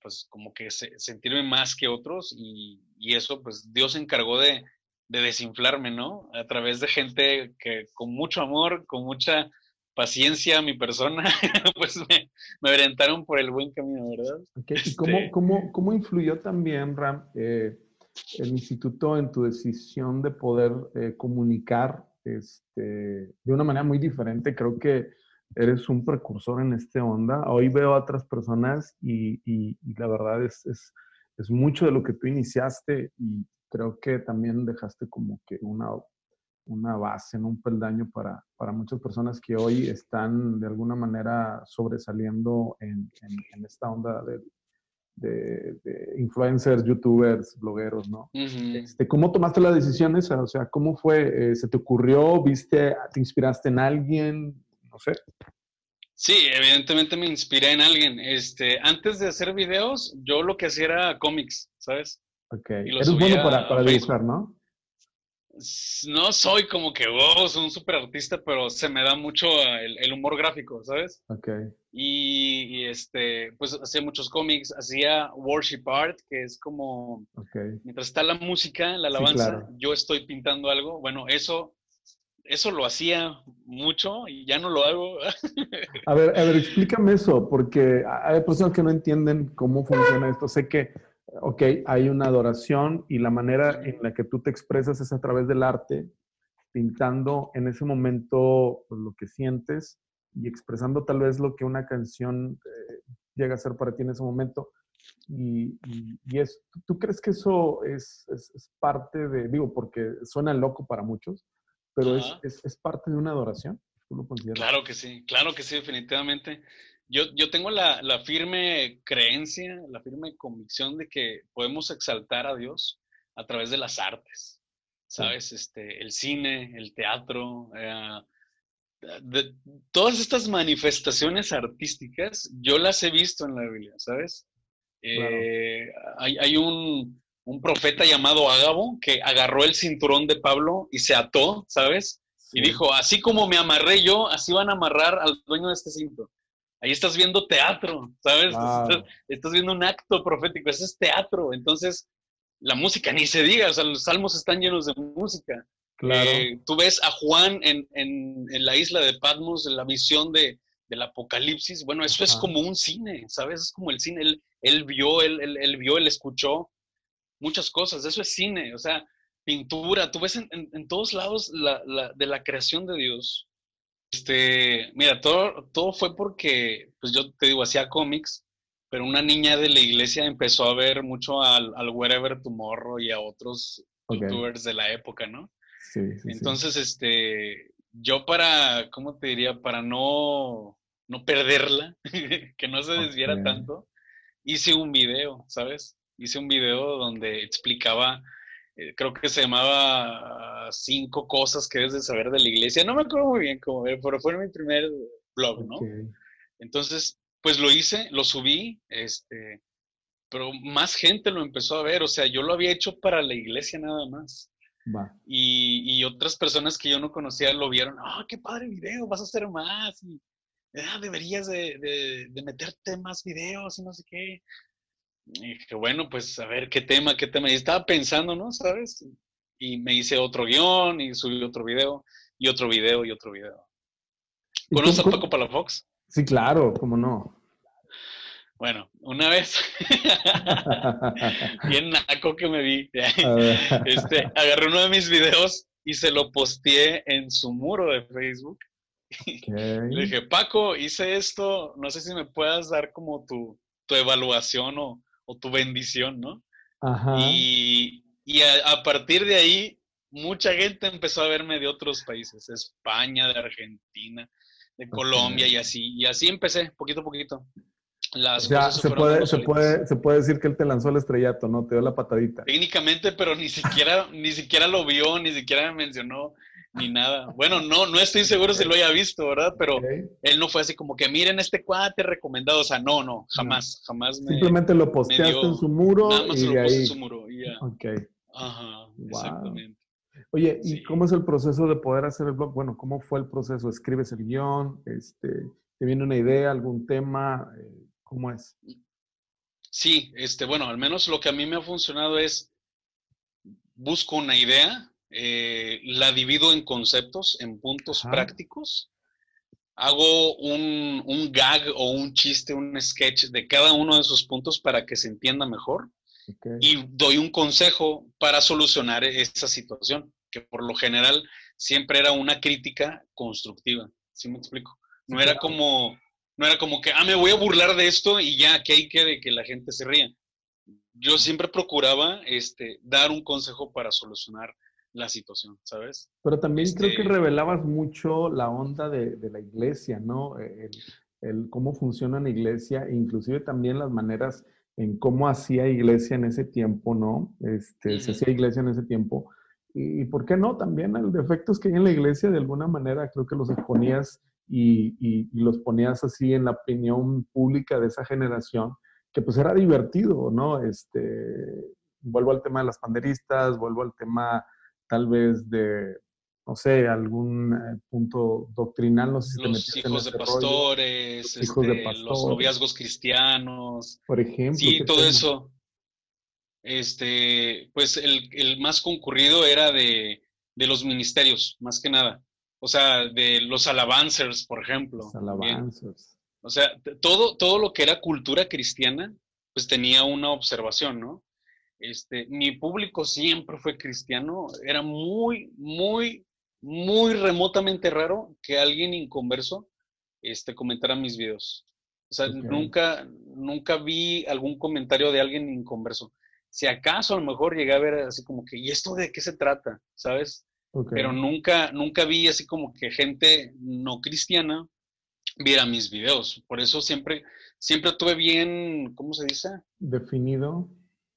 pues como que sentirme más que otros y, eso, pues Dios se encargó de, de desinflarme, ¿no? A través de gente que con mucho amor, con mucha paciencia a mi persona, [LAUGHS] pues me, me, orientaron por el buen camino, ¿verdad? ¿Y este cómo, cómo, cómo, influyó también, Ram, eh, el instituto en tu decisión de poder eh, comunicar este, de una manera muy diferente? Creo que eres un precursor en este onda. Hoy veo a otras personas y, y, la verdad es, es, es mucho de lo que tú iniciaste y creo que también dejaste como que una una base, en un peldaño para, para, muchas personas que hoy están de alguna manera sobresaliendo en, en, esta onda de, de, influencers, youtubers, blogueros, ¿no? este, ¿Cómo tomaste la decisión esa? O sea, ¿cómo fue? Eh, ¿Se te ocurrió? ¿Viste? ¿Te inspiraste en alguien? No sé. Sí, evidentemente me inspiré en alguien. Este, antes de hacer videos, yo lo que hacía era cómics, ¿sabes? Ok. Eres bueno para, para dibujar, ¿no? No soy como que, wow, soy un super artista, pero se me da mucho el, humor gráfico, ¿sabes? Ok. Y, este, pues hacía muchos cómics, hacía worship art, que es como, mientras está la música, la alabanza, yo estoy pintando algo. Bueno, eso, eso lo hacía mucho y ya no lo hago. a ver, a ver, [LAUGHS] explícame eso, porque hay personas que no entienden cómo funciona esto. Sé que ok, hay una adoración y la manera en la que tú te expresas es a través del arte, pintando en ese momento pues, lo que sientes y expresando tal vez lo que una canción eh, llega a ser para ti en ese momento. Y, es, ¿tú crees que eso es, parte de, digo, porque suena loco para muchos, pero es, es, parte de una adoración? ¿Tú lo Claro que sí, claro que sí, definitivamente. Yo, yo tengo la, la, firme creencia, la firme convicción de que podemos exaltar a Dios a través de las artes. ¿sabes? Este, el cine, el teatro, eh, de, todas estas manifestaciones artísticas, yo las he visto en la Biblia, ¿sabes? Eh, hay, un, un, profeta llamado Ágabo que agarró el cinturón de Pablo y se ató, ¿sabes? Y dijo, así como me amarré yo, así van a amarrar al dueño de este cinto. Ahí estás viendo teatro, ¿sabes? Estás, viendo un acto profético, ese es teatro. Entonces, la música, ni se diga, o sea, los salmos están llenos de música. Claro. Eh, tú ves a Juan en, en, en, la isla de Patmos, en la visión de, del Apocalipsis. Bueno, eso es como un cine, ¿sabes? Es como el cine. Él, él vio, él, él, vio, él escuchó muchas cosas. Eso es cine, o sea, pintura. Tú ves en, en todos lados la, la, de la creación de Dios. Este, mira, todo, todo fue porque, pues yo te digo, hacía cómics, pero una niña de la iglesia empezó a ver mucho al, al Wherever Tomorrow y a otros youtubers de la época, ¿no? Entonces, este, yo para, ¿cómo te diría? Para no, no perderla, [LAUGHS] que no se desviara tanto, hice un video, ¿sabes? Hice un video donde explicaba, eh, creo que se llamaba Cinco cosas que debes de saber de la iglesia. No me acuerdo muy bien cómo, pero fue mi primer blog, ¿no? Entonces, pues lo hice, lo subí, este, pero más gente lo empezó a ver, o sea, yo lo había hecho para la iglesia nada más. Y, otras personas que yo no conocía lo vieron, ah, qué padre video, vas a hacer más, y ah, deberías de, meterte más videos y no sé qué. Y dije, bueno, pues a ver qué tema, qué tema. Y estaba pensando, ¿no? ¿Sabes? Y me hice otro guion y subí otro video y otro video y otro video. ¿Conoces a Paco Palafox? Sí, claro, cómo no. Bueno, una vez, [LAUGHS] bien naco que me vi, [LAUGHS] este, agarré uno de mis videos y se lo posteé en su muro de Facebook. [LAUGHS] Le dije, Paco, hice esto, no sé si me puedas dar como tu, tu evaluación o, o, tu bendición, ¿no? Ajá. Y, y a, a, partir de ahí, mucha gente empezó a verme de otros países, España, de Argentina, de Colombia y así. Y así empecé, poquito a poquito ya se puede, se, puede, se puede decir que él te lanzó el estrellato, ¿no? Te dio la patadita. Técnicamente, pero ni siquiera, ni siquiera lo vio, ni siquiera me mencionó, ni nada. Bueno, no, no estoy seguro si lo haya visto, ¿verdad? Pero él no fue así como que miren este cuate recomendado. O sea, no, no, jamás, jamás me. Simplemente lo posteaste en su muro. Nada más y lo ahí... en su muro y ya. Ok. Ajá, exactamente. Oye, ¿y cómo es el proceso de poder hacer el blog? Bueno, ¿cómo fue el proceso? ¿Escribes el guion? Este, ¿Te viene una idea, algún tema? Eh, ¿Cómo es? Sí, este, bueno, al menos lo que a mí me ha funcionado es busco una idea, eh, la divido en conceptos, en puntos prácticos, hago un, un, gag o un chiste, un sketch de cada uno de esos puntos para que se entienda mejor y doy un consejo para solucionar esa situación, que por lo general siempre era una crítica constructiva, ¿sí me explico? No era como no era como que, ah, me voy a burlar de esto y ya, que hay que que la gente se ría. Yo siempre procuraba este, dar un consejo para solucionar la situación, ¿sabes? Pero también creo que este revelabas mucho la onda de, la iglesia, ¿no? El, cómo funciona la iglesia, inclusive también las maneras en cómo hacía iglesia en ese tiempo, ¿no? Este, Se hacía iglesia en ese tiempo. Y, ¿por qué no? También el defectos que hay en la iglesia, de alguna manera, creo que los exponías y, los ponías así en la opinión pública de esa generación, que pues era divertido, ¿no? Este, vuelvo al tema de las panderistas, vuelvo al tema tal vez de, no sé, algún eh, punto doctrinal, no sé si los hijos de pastores, los, hijos de pastores, los noviazgos cristianos, por ejemplo. Sí, todo eso. Este, pues el, el más concurrido era de, de los ministerios, más que nada. O sea, de los alabancers, por ejemplo. alabancers. O sea, todo, todo lo que era cultura cristiana, pues tenía una observación, ¿no? Este, mi público siempre fue cristiano. Era muy, muy, muy remotamente raro que alguien inconverso este, comentara mis videos. O sea, nunca, nunca vi algún comentario de alguien inconverso. Si acaso a lo mejor llegué a ver así como que, ¿y esto de qué se trata? ¿Sabes? Pero nunca, nunca vi así como que gente no cristiana viera mis videos. Por eso siempre, siempre tuve bien, ¿cómo se dice? Definido.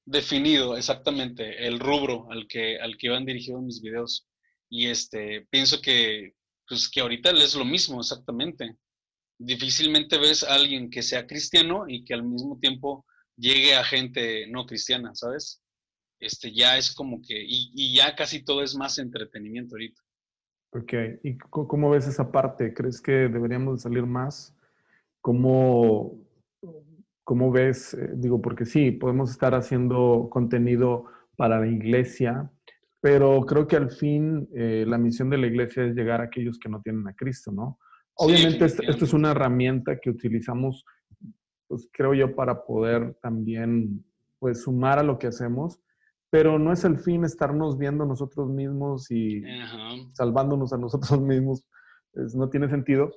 Definido exactamente el rubro al que, al que iban dirigidos mis videos. Y este, pienso que, pues, que ahorita es lo mismo, exactamente. Difícilmente ves a alguien que sea cristiano y que al mismo tiempo llegue a gente no cristiana, ¿sabes? Este, ya es como que, y, ya casi todo es más entretenimiento ahorita. Ok, ¿y cómo ves esa parte? ¿Crees que deberíamos salir más? ¿Cómo, cómo ves? Eh, digo, porque sí, podemos estar haciendo contenido para la iglesia, pero creo que al fin eh, la misión de la iglesia es llegar a aquellos que no tienen a Cristo, ¿no? Obviamente esto, esto, es una herramienta que utilizamos, pues creo yo, para poder también pues sumar a lo que hacemos, pero no es el fin estarnos viendo nosotros mismos y salvándonos a nosotros [LAUGHS] mismos. no tiene sentido,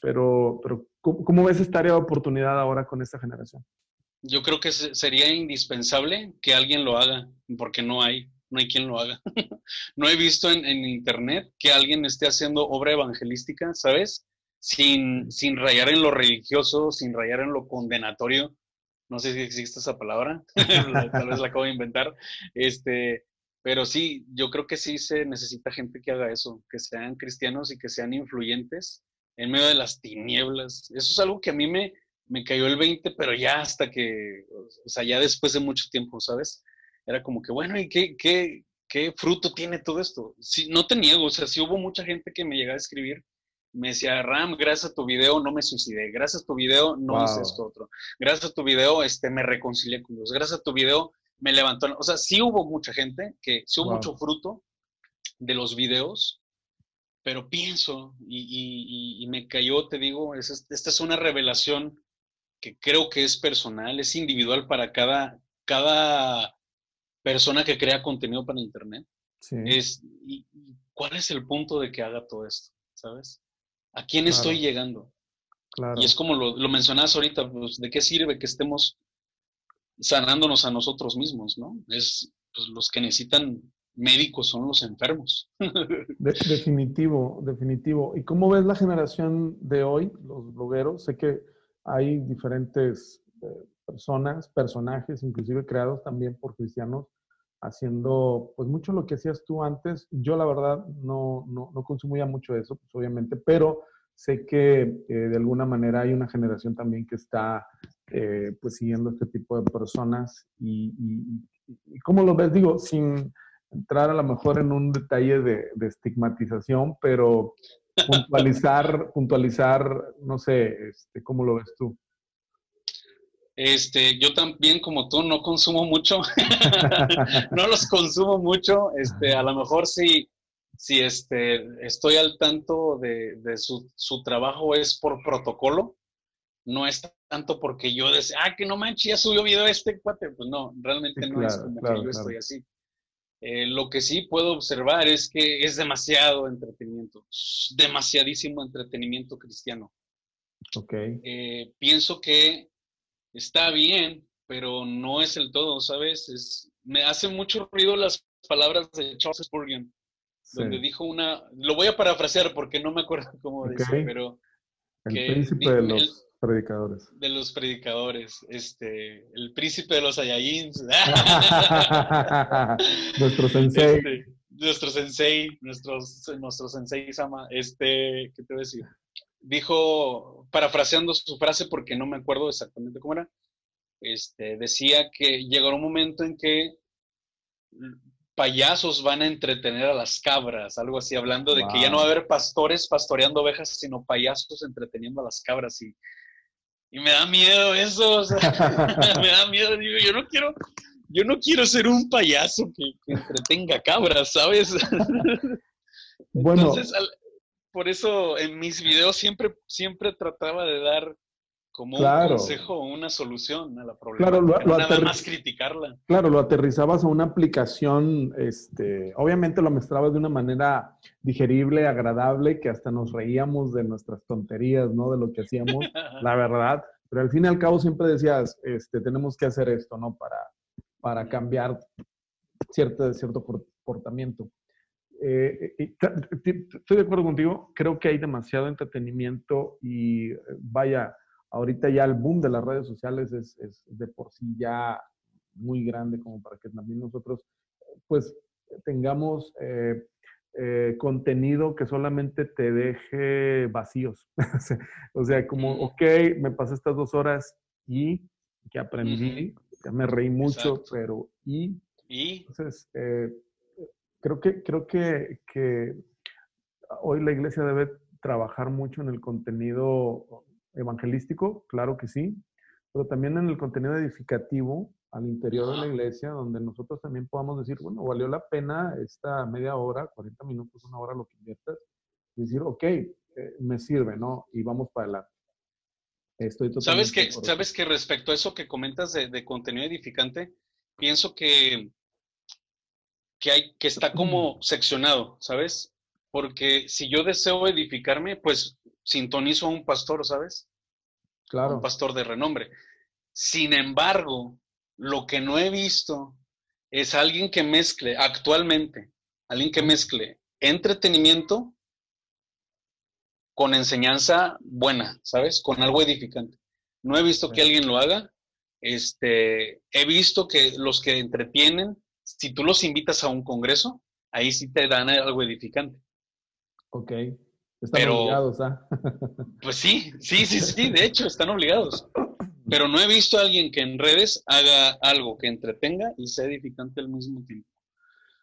pero, pero ¿cómo, ves esta área de oportunidad ahora con esta generación? Yo creo que sería indispensable que alguien lo haga, porque no hay, no hay quien lo haga. [LAUGHS] no he visto en, en, internet que alguien esté haciendo obra evangelística, ¿sabes? Sin, sin rayar en lo religioso, sin rayar en lo condenatorio, no sé si existe esa palabra, [LAUGHS] tal vez la acabo de inventar, este, pero sí, yo creo que sí se necesita gente que haga eso, que sean cristianos y que sean influyentes en medio de las tinieblas. Eso es algo que a mí me, me cayó el 20, pero ya hasta que, o sea, ya después de mucho tiempo, ¿sabes? Era como que, bueno, ¿y qué, qué, qué fruto tiene todo esto? Sí, no te niego, o sea, sí hubo mucha gente que me llegaba a escribir me decía, Ram, gracias a tu video no me suicidé, gracias a tu video no hice esto otro, gracias a tu video este, me reconcilié con Dios, gracias a tu video me levantó. O sea, sí hubo mucha gente, que sí hubo mucho fruto de los videos, pero pienso y, me cayó, te digo, esta es una revelación que creo que es personal, es individual para cada, cada persona que crea contenido para Internet. Es, y, ¿Cuál es el punto de que haga todo esto? ¿Sabes? ¿A quién estoy llegando? Y es como lo, lo mencionabas ahorita, pues, ¿de qué sirve que estemos sanándonos a nosotros mismos, no? Es, pues, los que necesitan médicos son los enfermos. [LAUGHS] definitivo, definitivo. ¿Y cómo ves la generación de hoy, los blogueros? Sé que hay diferentes eh, personas, personajes, inclusive creados también por cristianos, haciendo pues mucho lo que hacías tú antes. Yo la verdad no, no, no consumía mucho eso, pues obviamente, pero sé que eh, de alguna manera hay una generación también que está eh, pues siguiendo este tipo de personas y, y, ¿cómo lo ves? Digo, sin entrar a lo mejor en un detalle de, de estigmatización, pero puntualizar, puntualizar, no sé, este, ¿cómo lo ves tú? Este, yo también como tú no consumo mucho, [LAUGHS] no los consumo mucho, este, a lo mejor si, si este, estoy al tanto de, su, trabajo es por protocolo, no es tanto porque yo decía, ah, que no manches, ya subió video este cuate, pues no, realmente no es como que yo estoy así. Eh, lo que sí puedo observar es que es demasiado entretenimiento, demasiadísimo entretenimiento cristiano. Ok. Eh, pienso que está bien, pero no es el todo, ¿sabes? Es, me hace mucho ruido las palabras de Charles Spurgeon, donde dijo una, lo voy a parafrasear porque no me acuerdo cómo dice, pero... El príncipe de los predicadores. De los predicadores, este, el príncipe de los Saiyajins. [LAUGHS] nuestro sensei. Este, nuestro sensei, nuestro, nuestro sensei Sama, este, ¿qué te voy a decir? dijo, parafraseando su frase porque no me acuerdo exactamente cómo era, este, decía que llegará un momento en que payasos van a entretener a las cabras, algo así, hablando de que ya no va a haber pastores pastoreando ovejas, sino payasos entreteniendo a las cabras y, y me da miedo eso, [LAUGHS] me da miedo, digo, yo no quiero, yo no quiero ser un payaso que, entretenga cabras, ¿sabes? [LAUGHS] Bueno, por eso en mis videos siempre, siempre trataba de dar como un consejo o una solución a la problemática, claro, lo, nada más criticarla. Claro, lo aterrizabas a una aplicación, este, obviamente lo mostrabas de una manera digerible, agradable, que hasta nos reíamos de nuestras tonterías, ¿no? De lo que hacíamos, [LAUGHS] la verdad. Pero al fin y al cabo siempre decías, este, tenemos que hacer esto, ¿no? Para, para cambiar cierto, cierto comportamiento. Eh, eh, estoy de acuerdo contigo, creo que hay demasiado entretenimiento y eh, vaya, ahorita ya el boom de las redes sociales es, de por sí ya muy grande como para que también nosotros, pues, tengamos eh, eh, contenido que solamente te deje vacíos. [LAUGHS] o sea, como, ok, me pasé estas dos horas y que aprendí, ya me reí mucho, pero y... ¿Y? Entonces, eh, creo que, creo que, que hoy la iglesia debe trabajar mucho en el contenido evangelístico, claro que sí, pero también en el contenido edificativo al interior de la iglesia, donde nosotros también podamos decir, bueno, valió la pena esta media hora, 40 minutos, una hora, lo que inviertas, y decir, ok, eh, me sirve, ¿no? Y vamos para adelante. Estoy totalmente ¿Sabes que, ¿Sabes que respecto a eso que comentas de, de contenido edificante, pienso que, que, hay, que está [CLEARS THROAT] como seccionado, ¿sabes? Porque si yo deseo edificarme, pues sintonizo a un pastor, ¿sabes? Claro. Un pastor de renombre. Sin embargo, lo que no he visto es alguien que mezcle actualmente, alguien que mezcle entretenimiento con enseñanza buena, ¿sabes? Con algo edificante. No he visto que alguien lo haga. Este, he visto que los que entretienen, si tú los invitas a un congreso, ahí sí te dan algo edificante. Ok. Están obligados, ¿ah? [LAUGHS] pues sí, sí, sí, sí, de hecho, están obligados. Pero no he visto a alguien que en redes haga algo que entretenga y sea edificante al mismo tiempo.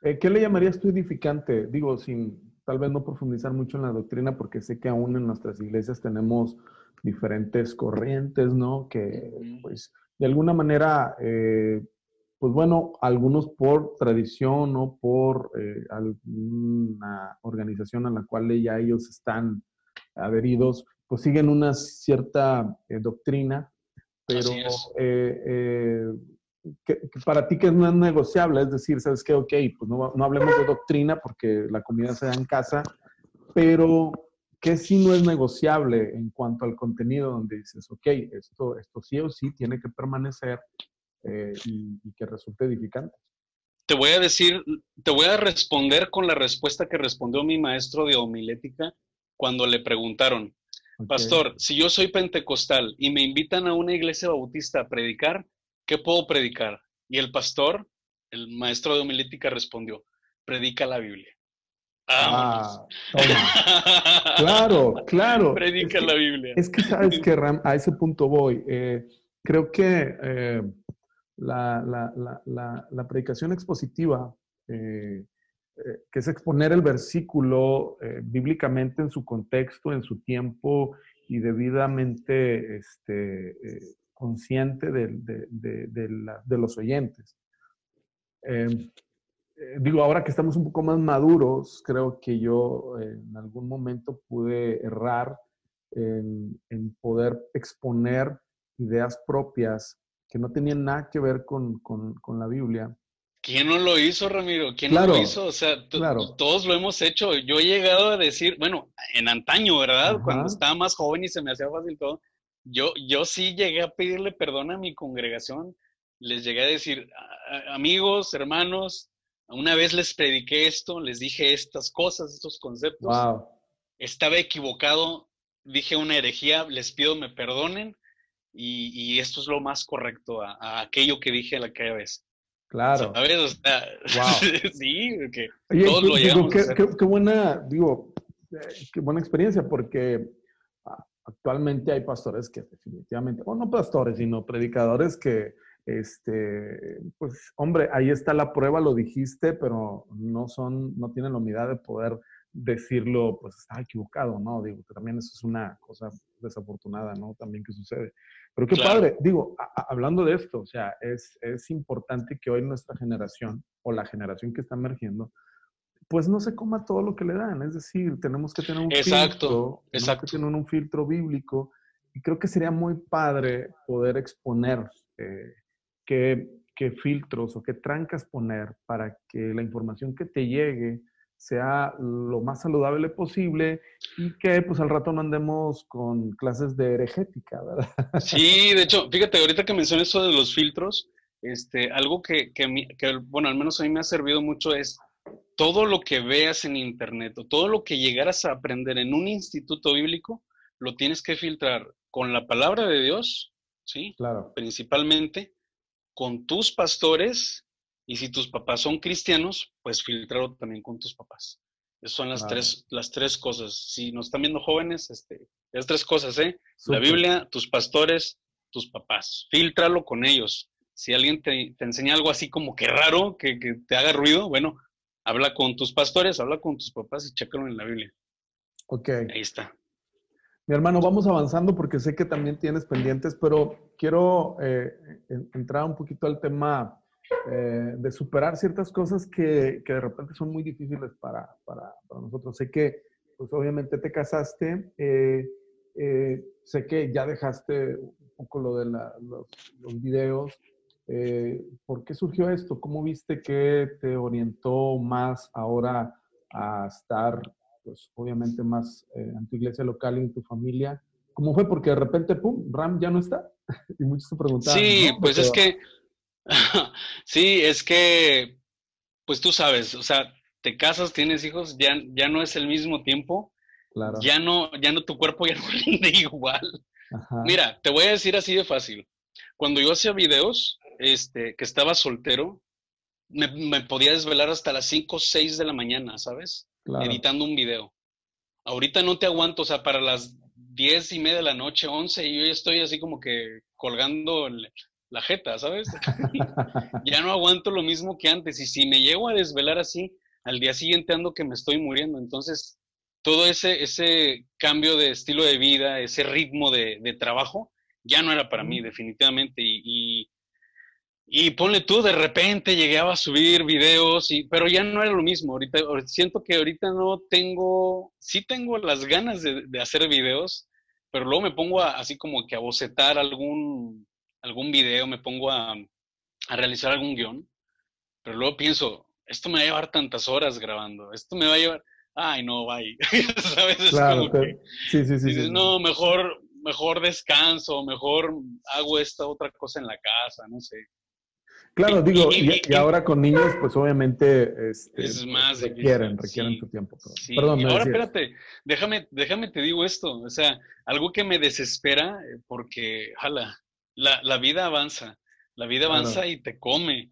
Eh, ¿Qué le llamarías tú edificante? Digo, sin tal vez no profundizar mucho en la doctrina, porque sé que aún en nuestras iglesias tenemos diferentes corrientes, ¿no? Que, pues, de alguna manera eh, pues bueno, algunos por tradición o por eh, alguna organización a la cual ya ellos están adheridos, pues siguen una cierta eh, doctrina, pero eh, que, para ti que no es negociable, es decir, sabes que, ok, pues no, no hablemos de doctrina porque la comida se da en casa, pero que sí no es negociable en cuanto al contenido donde dices, ok, esto, esto sí o sí tiene que permanecer eh, y, que resulte edificante. Te voy a decir, te voy a responder con la respuesta que respondió mi maestro de homilética cuando le preguntaron, Pastor, si yo soy pentecostal y me invitan a una iglesia bautista a predicar, ¿qué puedo predicar? Y el pastor, el maestro de homilética respondió, predica la Biblia. Ah, claro, [LAUGHS] claro. Predica la Biblia. Es que sabes que Ram, a ese punto voy. Eh, creo que eh, la, predicación expositiva, eh, eh, que es exponer el versículo eh, bíblicamente en su contexto, en su tiempo y debidamente este, consciente de, los oyentes. Em, digo, ahora que estamos un poco más maduros, creo que yo en algún momento pude errar en poder exponer ideas propias que no tenían nada que ver con, la Biblia. ¿Quién no lo hizo, Ramiro? ¿Quién no lo hizo? O sea, todos lo hemos hecho. Yo he llegado a decir, bueno, en antaño, ¿verdad? Cuando estaba más joven y se me hacía fácil todo, yo, yo sí llegué a pedirle perdón a mi congregación. Les llegué a decir, amigos, hermanos, una vez les prediqué esto, les dije estas cosas, estos conceptos. Estaba equivocado, dije una herejía, les pido me perdonen y, esto es lo más correcto a, aquello que dije la aquella vez. Claro. ¿Sabes? O sea, [LAUGHS] sí, porque todos lo digo, qué, buena, digo, eh, qué buena experiencia, porque actualmente hay pastores que definitivamente, o no pastores, sino predicadores que, este, pues, hombre, ahí está la prueba, lo dijiste, pero no son, no tienen la humildad de poder decirlo, pues está equivocado, ¿no? Digo, que también eso es una cosa desafortunada, ¿no? También que sucede. Pero qué padre, digo, hablando de esto, o sea, es, es importante que hoy nuestra generación o la generación que está emergiendo, pues no se coma todo lo que le dan, es decir, tenemos que tener un filtro, exacto. que tener un filtro bíblico y creo que sería muy padre poder exponer eh, qué, qué filtros o qué trancas poner para que la información que te llegue sea lo más saludable posible y que pues al rato no andemos con clases de heregética, ¿verdad? Sí, de hecho, fíjate, ahorita que mencionas eso de los filtros, este, algo que, que, bueno, al menos a mí me ha servido mucho es todo lo que veas en internet o todo lo que llegaras a aprender en un instituto bíblico, lo tienes que filtrar con la palabra de Dios, ¿sí? Claro. Principalmente, con tus pastores y si tus papás son cristianos, pues filtrarlo también con tus papás. Esas son las, tres, las tres cosas. Si nos están viendo jóvenes, este, esas tres cosas, ¿eh? La Biblia, tus pastores, tus papás. Filtralo con ellos. Si alguien te, enseña algo así como que raro, que, que, te haga ruido, bueno, habla con tus pastores, habla con tus papás y chécalo en la Biblia. Ok. Ahí está. Mi hermano, vamos avanzando porque sé que también tienes pendientes, pero quiero eh, entrar un poquito al tema eh, de superar ciertas cosas que, que, de repente son muy difíciles para, para, para, nosotros. Sé que, pues obviamente te casaste, eh, sé que ya dejaste un poco lo de la, los, los, videos. ¿Por qué surgió esto? ¿Cómo viste que te orientó más ahora a estar pues obviamente más eh, en tu iglesia local y en tu familia. ¿Cómo fue? Porque de repente, pum, Ram ya no está. [LAUGHS] y muchos se preguntaban. Sí, pues es que, [LAUGHS] sí, es que, pues tú sabes, o sea, te casas, tienes hijos, ya, ya no es el mismo tiempo. Claro. Ya no, ya no, tu cuerpo ya [LAUGHS] no rinde igual. Mira, te voy a decir así de fácil. Cuando yo hacía videos, este, que estaba soltero, me, me podía desvelar hasta las 5 o 6 de la mañana, ¿sabes? editando un video. Ahorita no te aguanto, o sea, para las diez y media de la noche, once, y yo ya estoy así como que colgando la jeta, ¿sabes? [LAUGHS] ya no aguanto lo mismo que antes. Y si me llego a desvelar así, al día siguiente ando que me estoy muriendo. Entonces, todo ese, ese cambio de estilo de vida, ese ritmo de, de trabajo, ya no era para mí, definitivamente. y, y ponle tú, de repente llegué a subir videos, y, pero ya no era lo mismo. Ahorita siento que ahorita no tengo, sí tengo las ganas de, hacer videos, pero luego me pongo así como que a bocetar algún, algún video, me pongo a, a realizar algún guion, pero luego pienso, esto me va a llevar tantas horas grabando, esto me va a llevar, ay no, bye, [LAUGHS] ¿sabes? claro, sí, sí, sí, no, mejor, mejor descanso, mejor hago esta otra cosa en la casa, no sé. Claro, digo, y, ahora con niños, pues obviamente este, es más requieren, requieren tu tiempo. Perdón, ahora espérate, déjame, déjame te digo esto, o sea, algo que me desespera, eh, porque, jala, la, la vida avanza, la vida avanza y te come.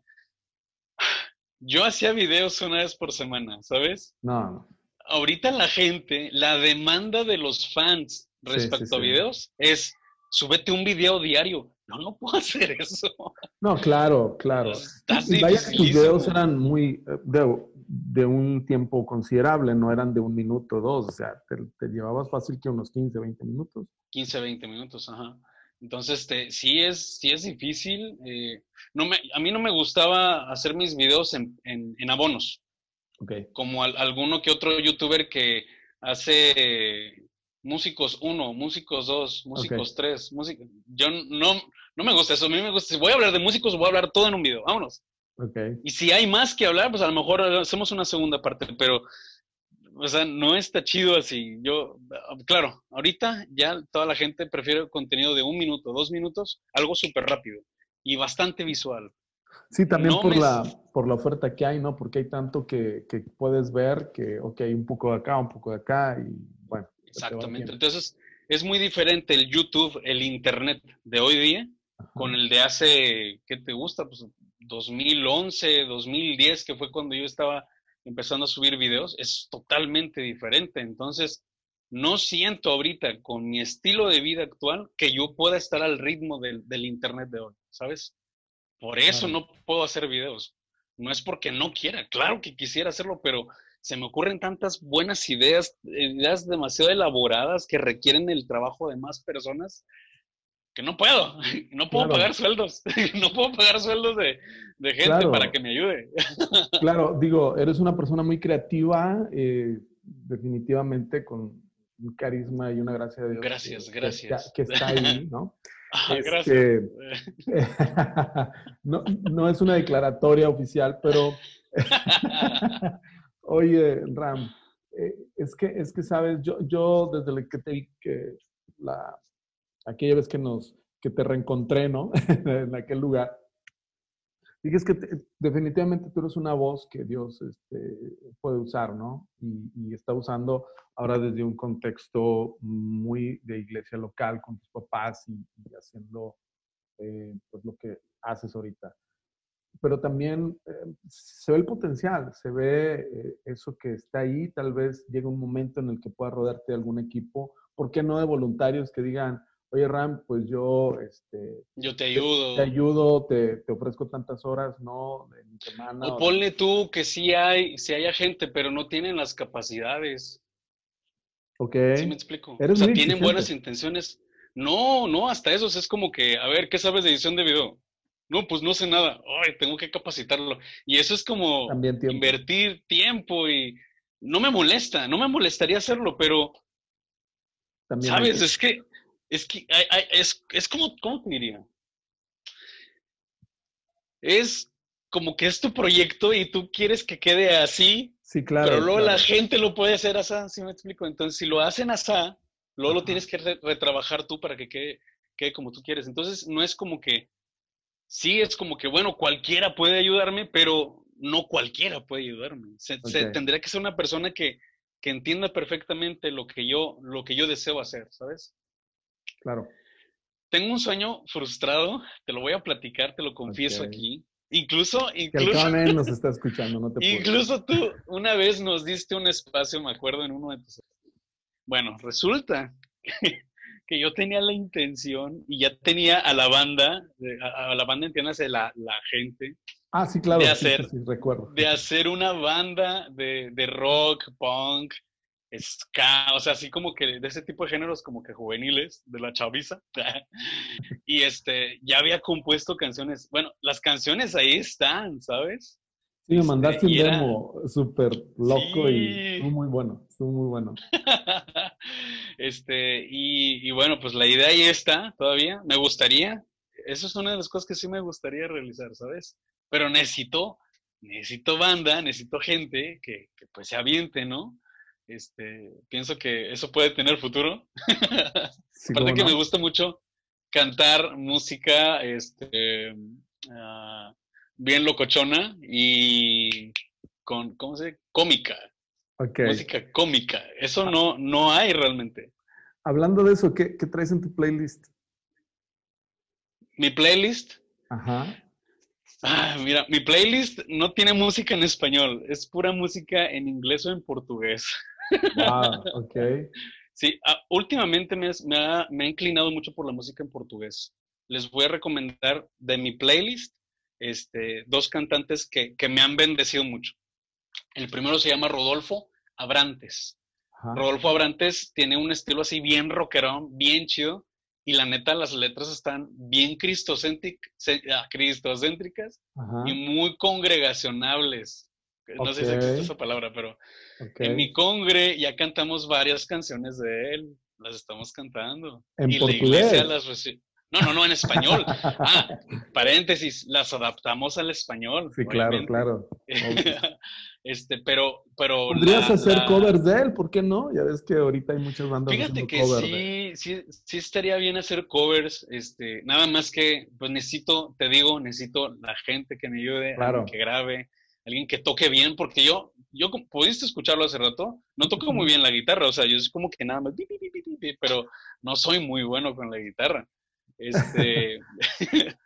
[SIGHS] Yo hacía videos una vez por semana, ¿sabes? No, no. Ahorita la gente, la demanda de los fans respecto a videos es, súbete un video diario no, no puedo [LAUGHS] hacer eso. No, claro, claro. y vaya que tus videos eran muy, eh, de, un tiempo considerable, no eran de un minuto, dos, o sea, te, llevabas fácil que unos 15, 20 minutos. 15, 20 minutos, ajá. Entonces, este, sí, es, sí es difícil. Eh, no me, a mí no me gustaba hacer mis videos en, en, abonos. Okay. Como alguno que otro youtuber que hace músicos uno, músicos dos, músicos tres, músicos... Yo no, no me gusta eso, a mí me gusta, si voy a hablar de músicos, voy a hablar todo en un video, vámonos. Okay. Y si hay más que hablar, pues a lo mejor hacemos una segunda parte, pero, o sea, no está chido así. Yo, claro, ahorita ya toda la gente prefiere contenido de un minuto, dos minutos, algo súper rápido y bastante visual. Sí, también por, la, por la oferta que hay, ¿no? Porque hay tanto que, que puedes ver que, ok, un poco de acá, un poco de acá y bueno. Exactamente. Entonces, es muy diferente el YouTube, el Internet de hoy día con el de hace, ¿qué te gusta? Pues 2011, 2010, que fue cuando yo estaba empezando a subir videos, es totalmente diferente. Entonces, no siento ahorita con mi estilo de vida actual que yo pueda estar al ritmo del, Internet de hoy, ¿sabes? Por eso no puedo hacer videos. No es porque no quiera, claro que quisiera hacerlo, pero se me ocurren tantas buenas ideas, ideas demasiado elaboradas que requieren el trabajo de más personas que no puedo, [LAUGHS] no puedo pagar sueldos, [LAUGHS] no puedo pagar sueldos de, gente para que me ayude. [LAUGHS] claro, digo, eres una persona muy creativa, eh, definitivamente con un carisma y una gracia de Dios. Gracias, gracias. Que está, ahí, ¿no? Ah, gracias. no, no es una declaratoria oficial, pero Oye, Ram, eh, es, que, es que, sabes, yo, yo desde que te vi que la, aquella vez que nos, que te reencontré, ¿no? [LAUGHS] en aquel lugar, dije, es que definitivamente tú eres una voz que Dios este, puede usar, ¿no? Y, está usando ahora desde un contexto muy de iglesia local con tus papás y, haciendo eh, pues lo que, haces ahorita. Pero también eh, se ve el potencial, se ve eh, eso que está ahí, tal vez llega un momento en el que pueda rodearte de algún equipo, ¿por qué no de voluntarios que digan, oye Ram, pues yo, este, yo te ayudo, te, ayudo, te, te, ofrezco tantas horas, no, de mi semana. O, ponle tú que sí hay, sí haya gente, pero no tienen las capacidades. Ok. ¿Sí me explico? o sea, tienen buenas intenciones. No, no, hasta eso es como que, a ver, ¿qué sabes de edición de video? No, pues no sé nada. Ay, tengo que capacitarlo. Y eso es como invertir tiempo y no me molesta, no me molestaría hacerlo, pero También ¿sabes? Es que es que es, es como, ¿cómo te diría? Es como que es tu proyecto y tú quieres que quede así. Sí, claro. Pero luego la gente lo puede hacer así, ¿sí me explico? Entonces, si lo hacen así, luego lo tienes que retrabajar tú para que quede, quede como tú quieres. Entonces, no es como que, sí, es como que, bueno, cualquiera puede ayudarme, pero no cualquiera puede ayudarme. Se, tendría que ser una persona que, que entienda perfectamente lo que yo, lo que yo deseo hacer, ¿sabes? Claro. Tengo un sueño frustrado, te lo voy a platicar, te lo confieso aquí. Incluso, incluso. Que el nos [LAUGHS] está escuchando, no te Incluso tú una vez nos diste un espacio, me acuerdo, en uno de tus. Bueno, resulta [LAUGHS] que, yo tenía la intención y ya tenía a la banda, a, la banda, entiéndase, la, la gente. Ah, sí, claro. De hacer, recuerdo. De hacer una banda de, de rock, punk, ska, o sea, así como que de ese tipo de géneros como que juveniles, de la chaviza. [LAUGHS] y este, ya había compuesto canciones. Bueno, las canciones ahí están, ¿sabes? Sí, me mandaste un este, demo súper loco y estuvo muy bueno, estuvo muy bueno. [LAUGHS] este, y, y, bueno, pues la idea ahí está todavía. Me gustaría, eso es una de las cosas que sí me gustaría realizar, ¿sabes? Pero necesito, necesito banda, necesito gente que, que pues se aviente, ¿no? Este, pienso que eso puede tener futuro. [LAUGHS] Aparte que me gusta mucho cantar música este, uh, bien locochona y con, ¿cómo se dice? Cómica. Música cómica. Eso ah. no, no hay realmente. Hablando de eso, ¿qué, ¿qué, traes en tu playlist? Mi playlist. Ajá. Ah, mira, mi playlist no tiene música en español, es pura música en inglés o en portugués. [LAUGHS] Ah, [LAUGHS] ok. Sí, ah, últimamente me, ha, inclinado mucho por la música en portugués. Les voy a recomendar de mi playlist este, dos cantantes que, me han bendecido mucho. El primero se llama Rodolfo Abrantes. Rodolfo Abrantes tiene un estilo así bien rockerón, bien chido, y la neta las letras están bien ah, cristocéntricas y muy congregacionables. No sé si existe esa palabra, pero en mi congre ya cantamos varias canciones de él. Las estamos cantando. ¿En y portugués? la las No, no, no, en español. [LAUGHS] ah, paréntesis, las adaptamos al español. Sí, claro, claro. [LAUGHS] este, pero, pero. Podrías hacer covers de él, ¿por qué no? Ya ves que ahorita hay muchas bandas. Fíjate que sí, sí, sí estaría bien hacer covers. Este, nada más que, pues necesito, te digo, necesito la gente que me ayude, claro. que grabe, alguien que toque bien, porque yo, yo pudiste escucharlo hace rato, no toco muy bien la guitarra, o sea, yo es como que nada más, pero no soy muy bueno con la guitarra. Este, [LAUGHS]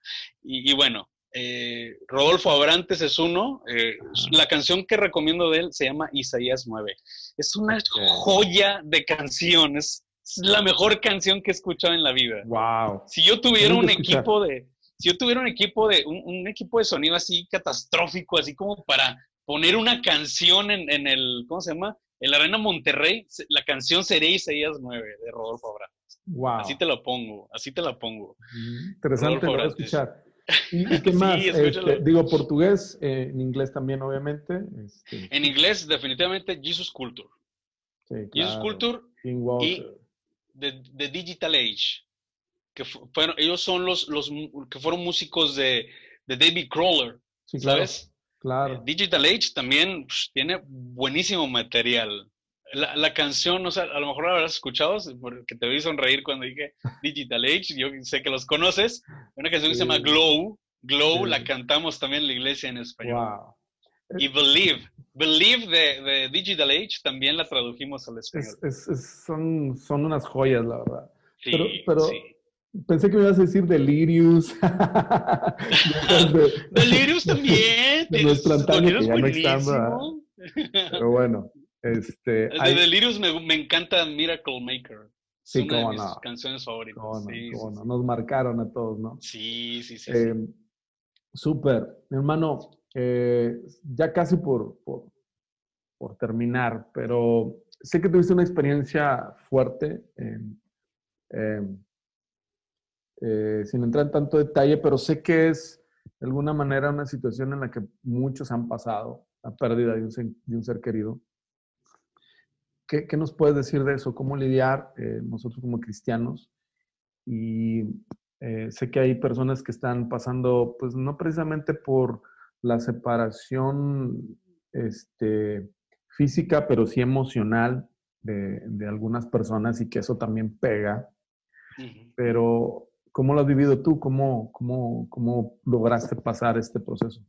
y, bueno, eh, Rodolfo Abrantes es uno. Eh, la canción que recomiendo de él se llama Isaías 9. Es una joya de canciones. Es la mejor canción que he escuchado en la vida. Wow. Si yo tuviera un equipo de, si yo tuviera un equipo de, un, equipo de sonido así catastrófico, así como para poner una canción en, en, el, ¿cómo se llama? En la Arena Monterrey, la canción sería Isaías 9 de Rodolfo Abrantes. Wow. Así te lo pongo, así te la pongo. Interesante a escuchar. ¿Y, qué [LAUGHS] más? Este, digo, portugués, eh, en inglés también, obviamente. Este. En inglés, definitivamente, Jesus Culture. Sí, Jesus Culture y The Digital Age que fueron, ellos son los, los que fueron músicos de, de David Crawler, ¿sabes? Claro. Eh, Digital Age también pues, tiene buenísimo material. La, la, canción, o sea, a lo mejor la habrás escuchado, porque te vi sonreír cuando dije Digital Age, yo sé que los conoces. Una canción que se llama Glow, Glow la cantamos también en la iglesia en español. Wow. Y Believe, Believe de, de, Digital Age también la tradujimos al español. Es, es, son, son unas joyas, la verdad. pero, pero Pensé que me ibas a decir Delirius. [LAUGHS] Delirius también. De nuestro antaño que ya no está. Pero bueno, este. De Delirius me, me, encanta Miracle Maker. Sí, es una cómo de mis no. canciones favoritas. Cómo no, sí, cómo sí, no. Nos marcaron a todos, ¿no? Sí, sí, sí. Eh. Súper. Mi hermano, eh, ya casi por, por, por terminar, pero sé que tuviste una experiencia fuerte. en, eh, sin entrar en tanto detalle, pero sé que es de alguna manera una situación en la que muchos han pasado, la pérdida de un ser, de un ser querido. ¿Qué, qué nos puedes decir de eso? ¿Cómo lidiar eh, nosotros como cristianos? Y eh, sé que hay personas que están pasando, pues no precisamente por la separación este, física, pero sí emocional de, de algunas personas y que eso también pega Ujú. pero ¿cómo lo has vivido tú? ¿Cómo, cómo, cómo lograste pasar este proceso?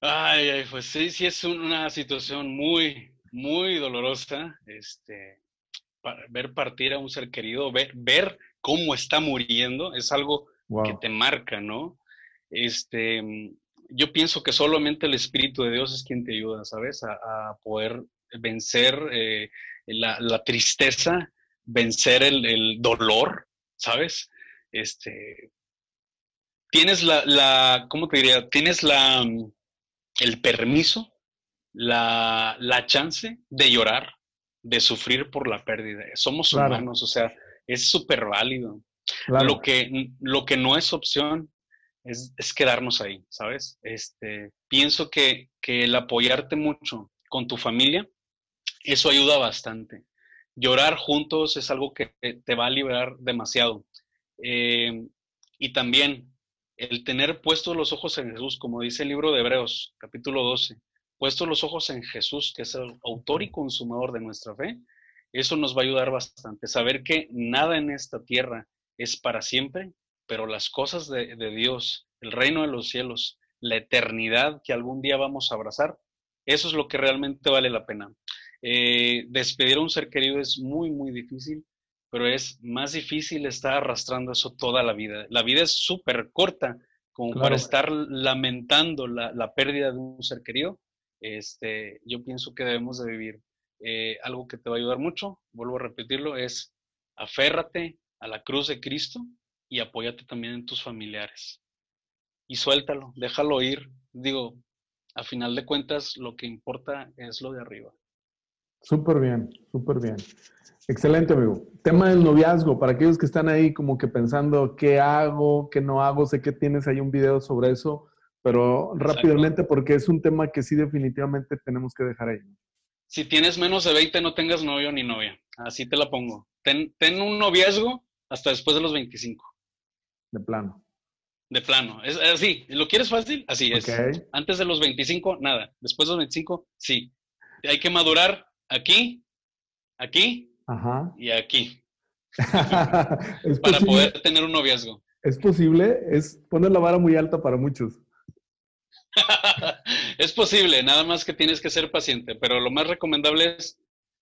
Ay, ay, pues sí, sí es un- una situación muy, muy dolorosa. Este, ver partir a un ser querido, ver, ver cómo está muriendo, es algo que te marca, ¿no? Este, yo pienso que solamente el Espíritu de Dios es quien te ayuda, ¿sabes? A, a poder vencer eh, la, la tristeza, vencer el, el dolor, ¿sabes? Este, tienes la, la, ¿cómo te diría? Tienes la, mm, el permiso, la, la chance de llorar, de sufrir por la pérdida. Somos Claro. humanos, o sea, es súper válido. Claro. Lo, que, lo que no es opción es, es quedarnos ahí, ¿sabes? Este, pienso que, que el apoyarte mucho con tu familia, eso ayuda bastante. Llorar juntos es algo que te va a liberar demasiado. Eh, y también el tener puestos los ojos en Jesús, como dice el libro de Hebreos, capítulo 12, puestos los ojos en Jesús, que es el autor y consumador de nuestra fe, eso nos va a ayudar bastante. Saber que nada en esta tierra es para siempre, pero las cosas de, de Dios, el reino de los cielos, la eternidad que algún día vamos a abrazar, eso es lo que realmente vale la pena. Eh, despedir a un ser querido es muy, muy difícil, pero es más difícil estar arrastrando eso toda la vida. La vida es súper corta como Claro. para estar lamentando la, la pérdida de un ser querido. Este, yo pienso que debemos de vivir eh, algo que te va a ayudar mucho, vuelvo a repetirlo, es aférrate a la cruz de Cristo y apóyate también en tus familiares. Y suéltalo, déjalo ir. Digo, a final de cuentas, lo que importa es lo de arriba. Súper bien, súper bien. Excelente, amigo. Tema del noviazgo, para aquellos que están ahí como que pensando qué hago, qué no hago, sé que tienes ahí un video sobre eso, pero Exacto. rápidamente porque es un tema que sí definitivamente tenemos que dejar ahí. Si tienes menos de 20, no tengas novio ni novia. Así te la pongo. Ten, ten un noviazgo hasta después de los 25. De plano. De plano. Es así. ¿Lo quieres fácil? Así es. Antes de los 25, nada. Después de los 25, sí. Hay que madurar aquí, aquí Ajá. y aquí [LAUGHS] es, para posible, poder tener un noviazgo. es posible, es poner la vara muy alta para muchos. [LAUGHS] es posible, nada más que tienes que ser paciente, pero lo más recomendable es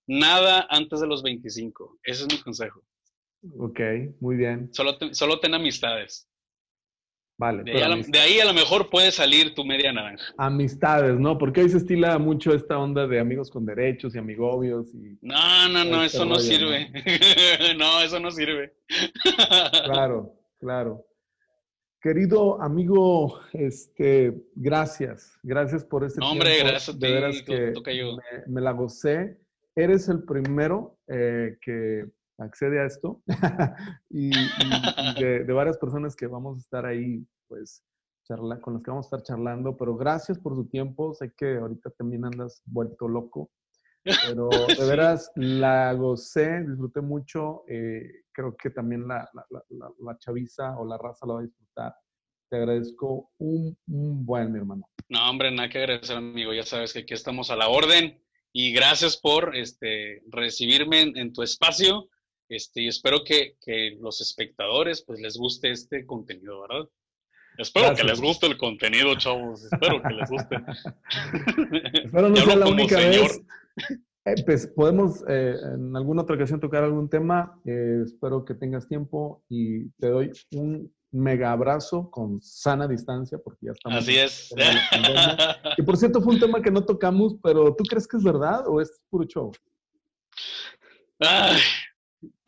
nada antes de los 25. Ese es mi consejo. Ok, muy bien. Solo, te- solo ten amistades. Vale. De pero ahí, a, la- amist- de ahí a lo mejor puede salir tu media naranja. amistades, ¿no? Porque hoy se estila mucho esta onda de amigos con derechos y amigobios y No, no, no, Este eso no sirve. [LAUGHS] no, eso no sirve. Claro, claro. Querido amigo, este, gracias. Gracias por este No, hombre, tiempo. gracias a De ti, veras to- que me, me la gocé. Eres el primero eh, que accede a esto [LAUGHS] y, y- de, de varias personas que vamos a estar ahí, pues, charla, con las que vamos a estar charlando. Pero gracias por su tiempo. Sé que ahorita también andas vuelto loco. Pero [LAUGHS] de Sí. veras la gocé, disfruté mucho. eh, creo que también la, la, la- la- la chaviza o la raza la va a disfrutar. Te agradezco un, un buen, mi hermano. No, hombre, nada que agradecer, amigo. Ya sabes que aquí estamos a la orden. Y gracias por este, recibirme en, en tu espacio. Este, y espero que, que los espectadores pues les guste este contenido, ¿verdad? Espero Gracias. que les guste el contenido, chavos. Espero que les guste. [LAUGHS] Espero no sea la única señor. vez. Eh, pues podemos eh, en alguna otra ocasión tocar algún tema. Eh, espero que tengas tiempo y te doy un mega abrazo con sana distancia porque ya estamos. Así es. [LAUGHS] y por cierto, fue un tema que no tocamos, pero ¿tú crees que es verdad o es puro show?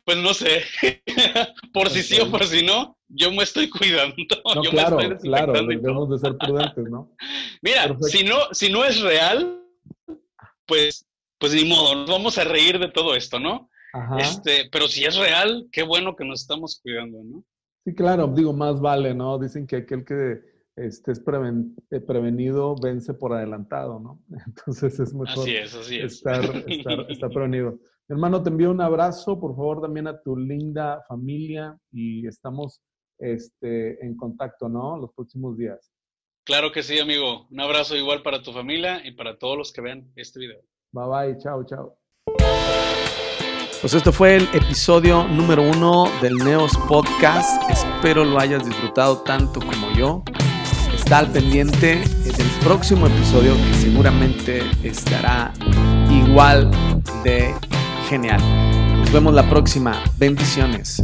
Pues no sé. [LAUGHS] por si sí o por si no, yo me estoy cuidando. [LAUGHS] No, claro, claro, debemos de ser prudentes, ¿no? [LAUGHS] Mira, si no, si no es real, pues pues ni modo, nos vamos a reír de todo esto, ¿no? Ajá. Este, pero si es real, qué bueno que nos estamos cuidando, ¿no? Sí, claro, digo, más vale, ¿no? Dicen que aquel que este, es eh, prevenido vence por adelantado, ¿no? Entonces es mejor Estar, estar, prevenido. Hermano, te envío un abrazo, por favor, también a tu linda familia y estamos este, en contacto, ¿no? Los próximos días. Claro que sí, amigo. Un abrazo igual para tu familia y para todos los que vean este video. Bye bye, chao, chao. Pues esto fue el episodio número uno del Neos Podcast. Espero lo hayas disfrutado tanto como yo. Está al pendiente del próximo episodio que seguramente estará igual de genial. Nos vemos la próxima. Bendiciones.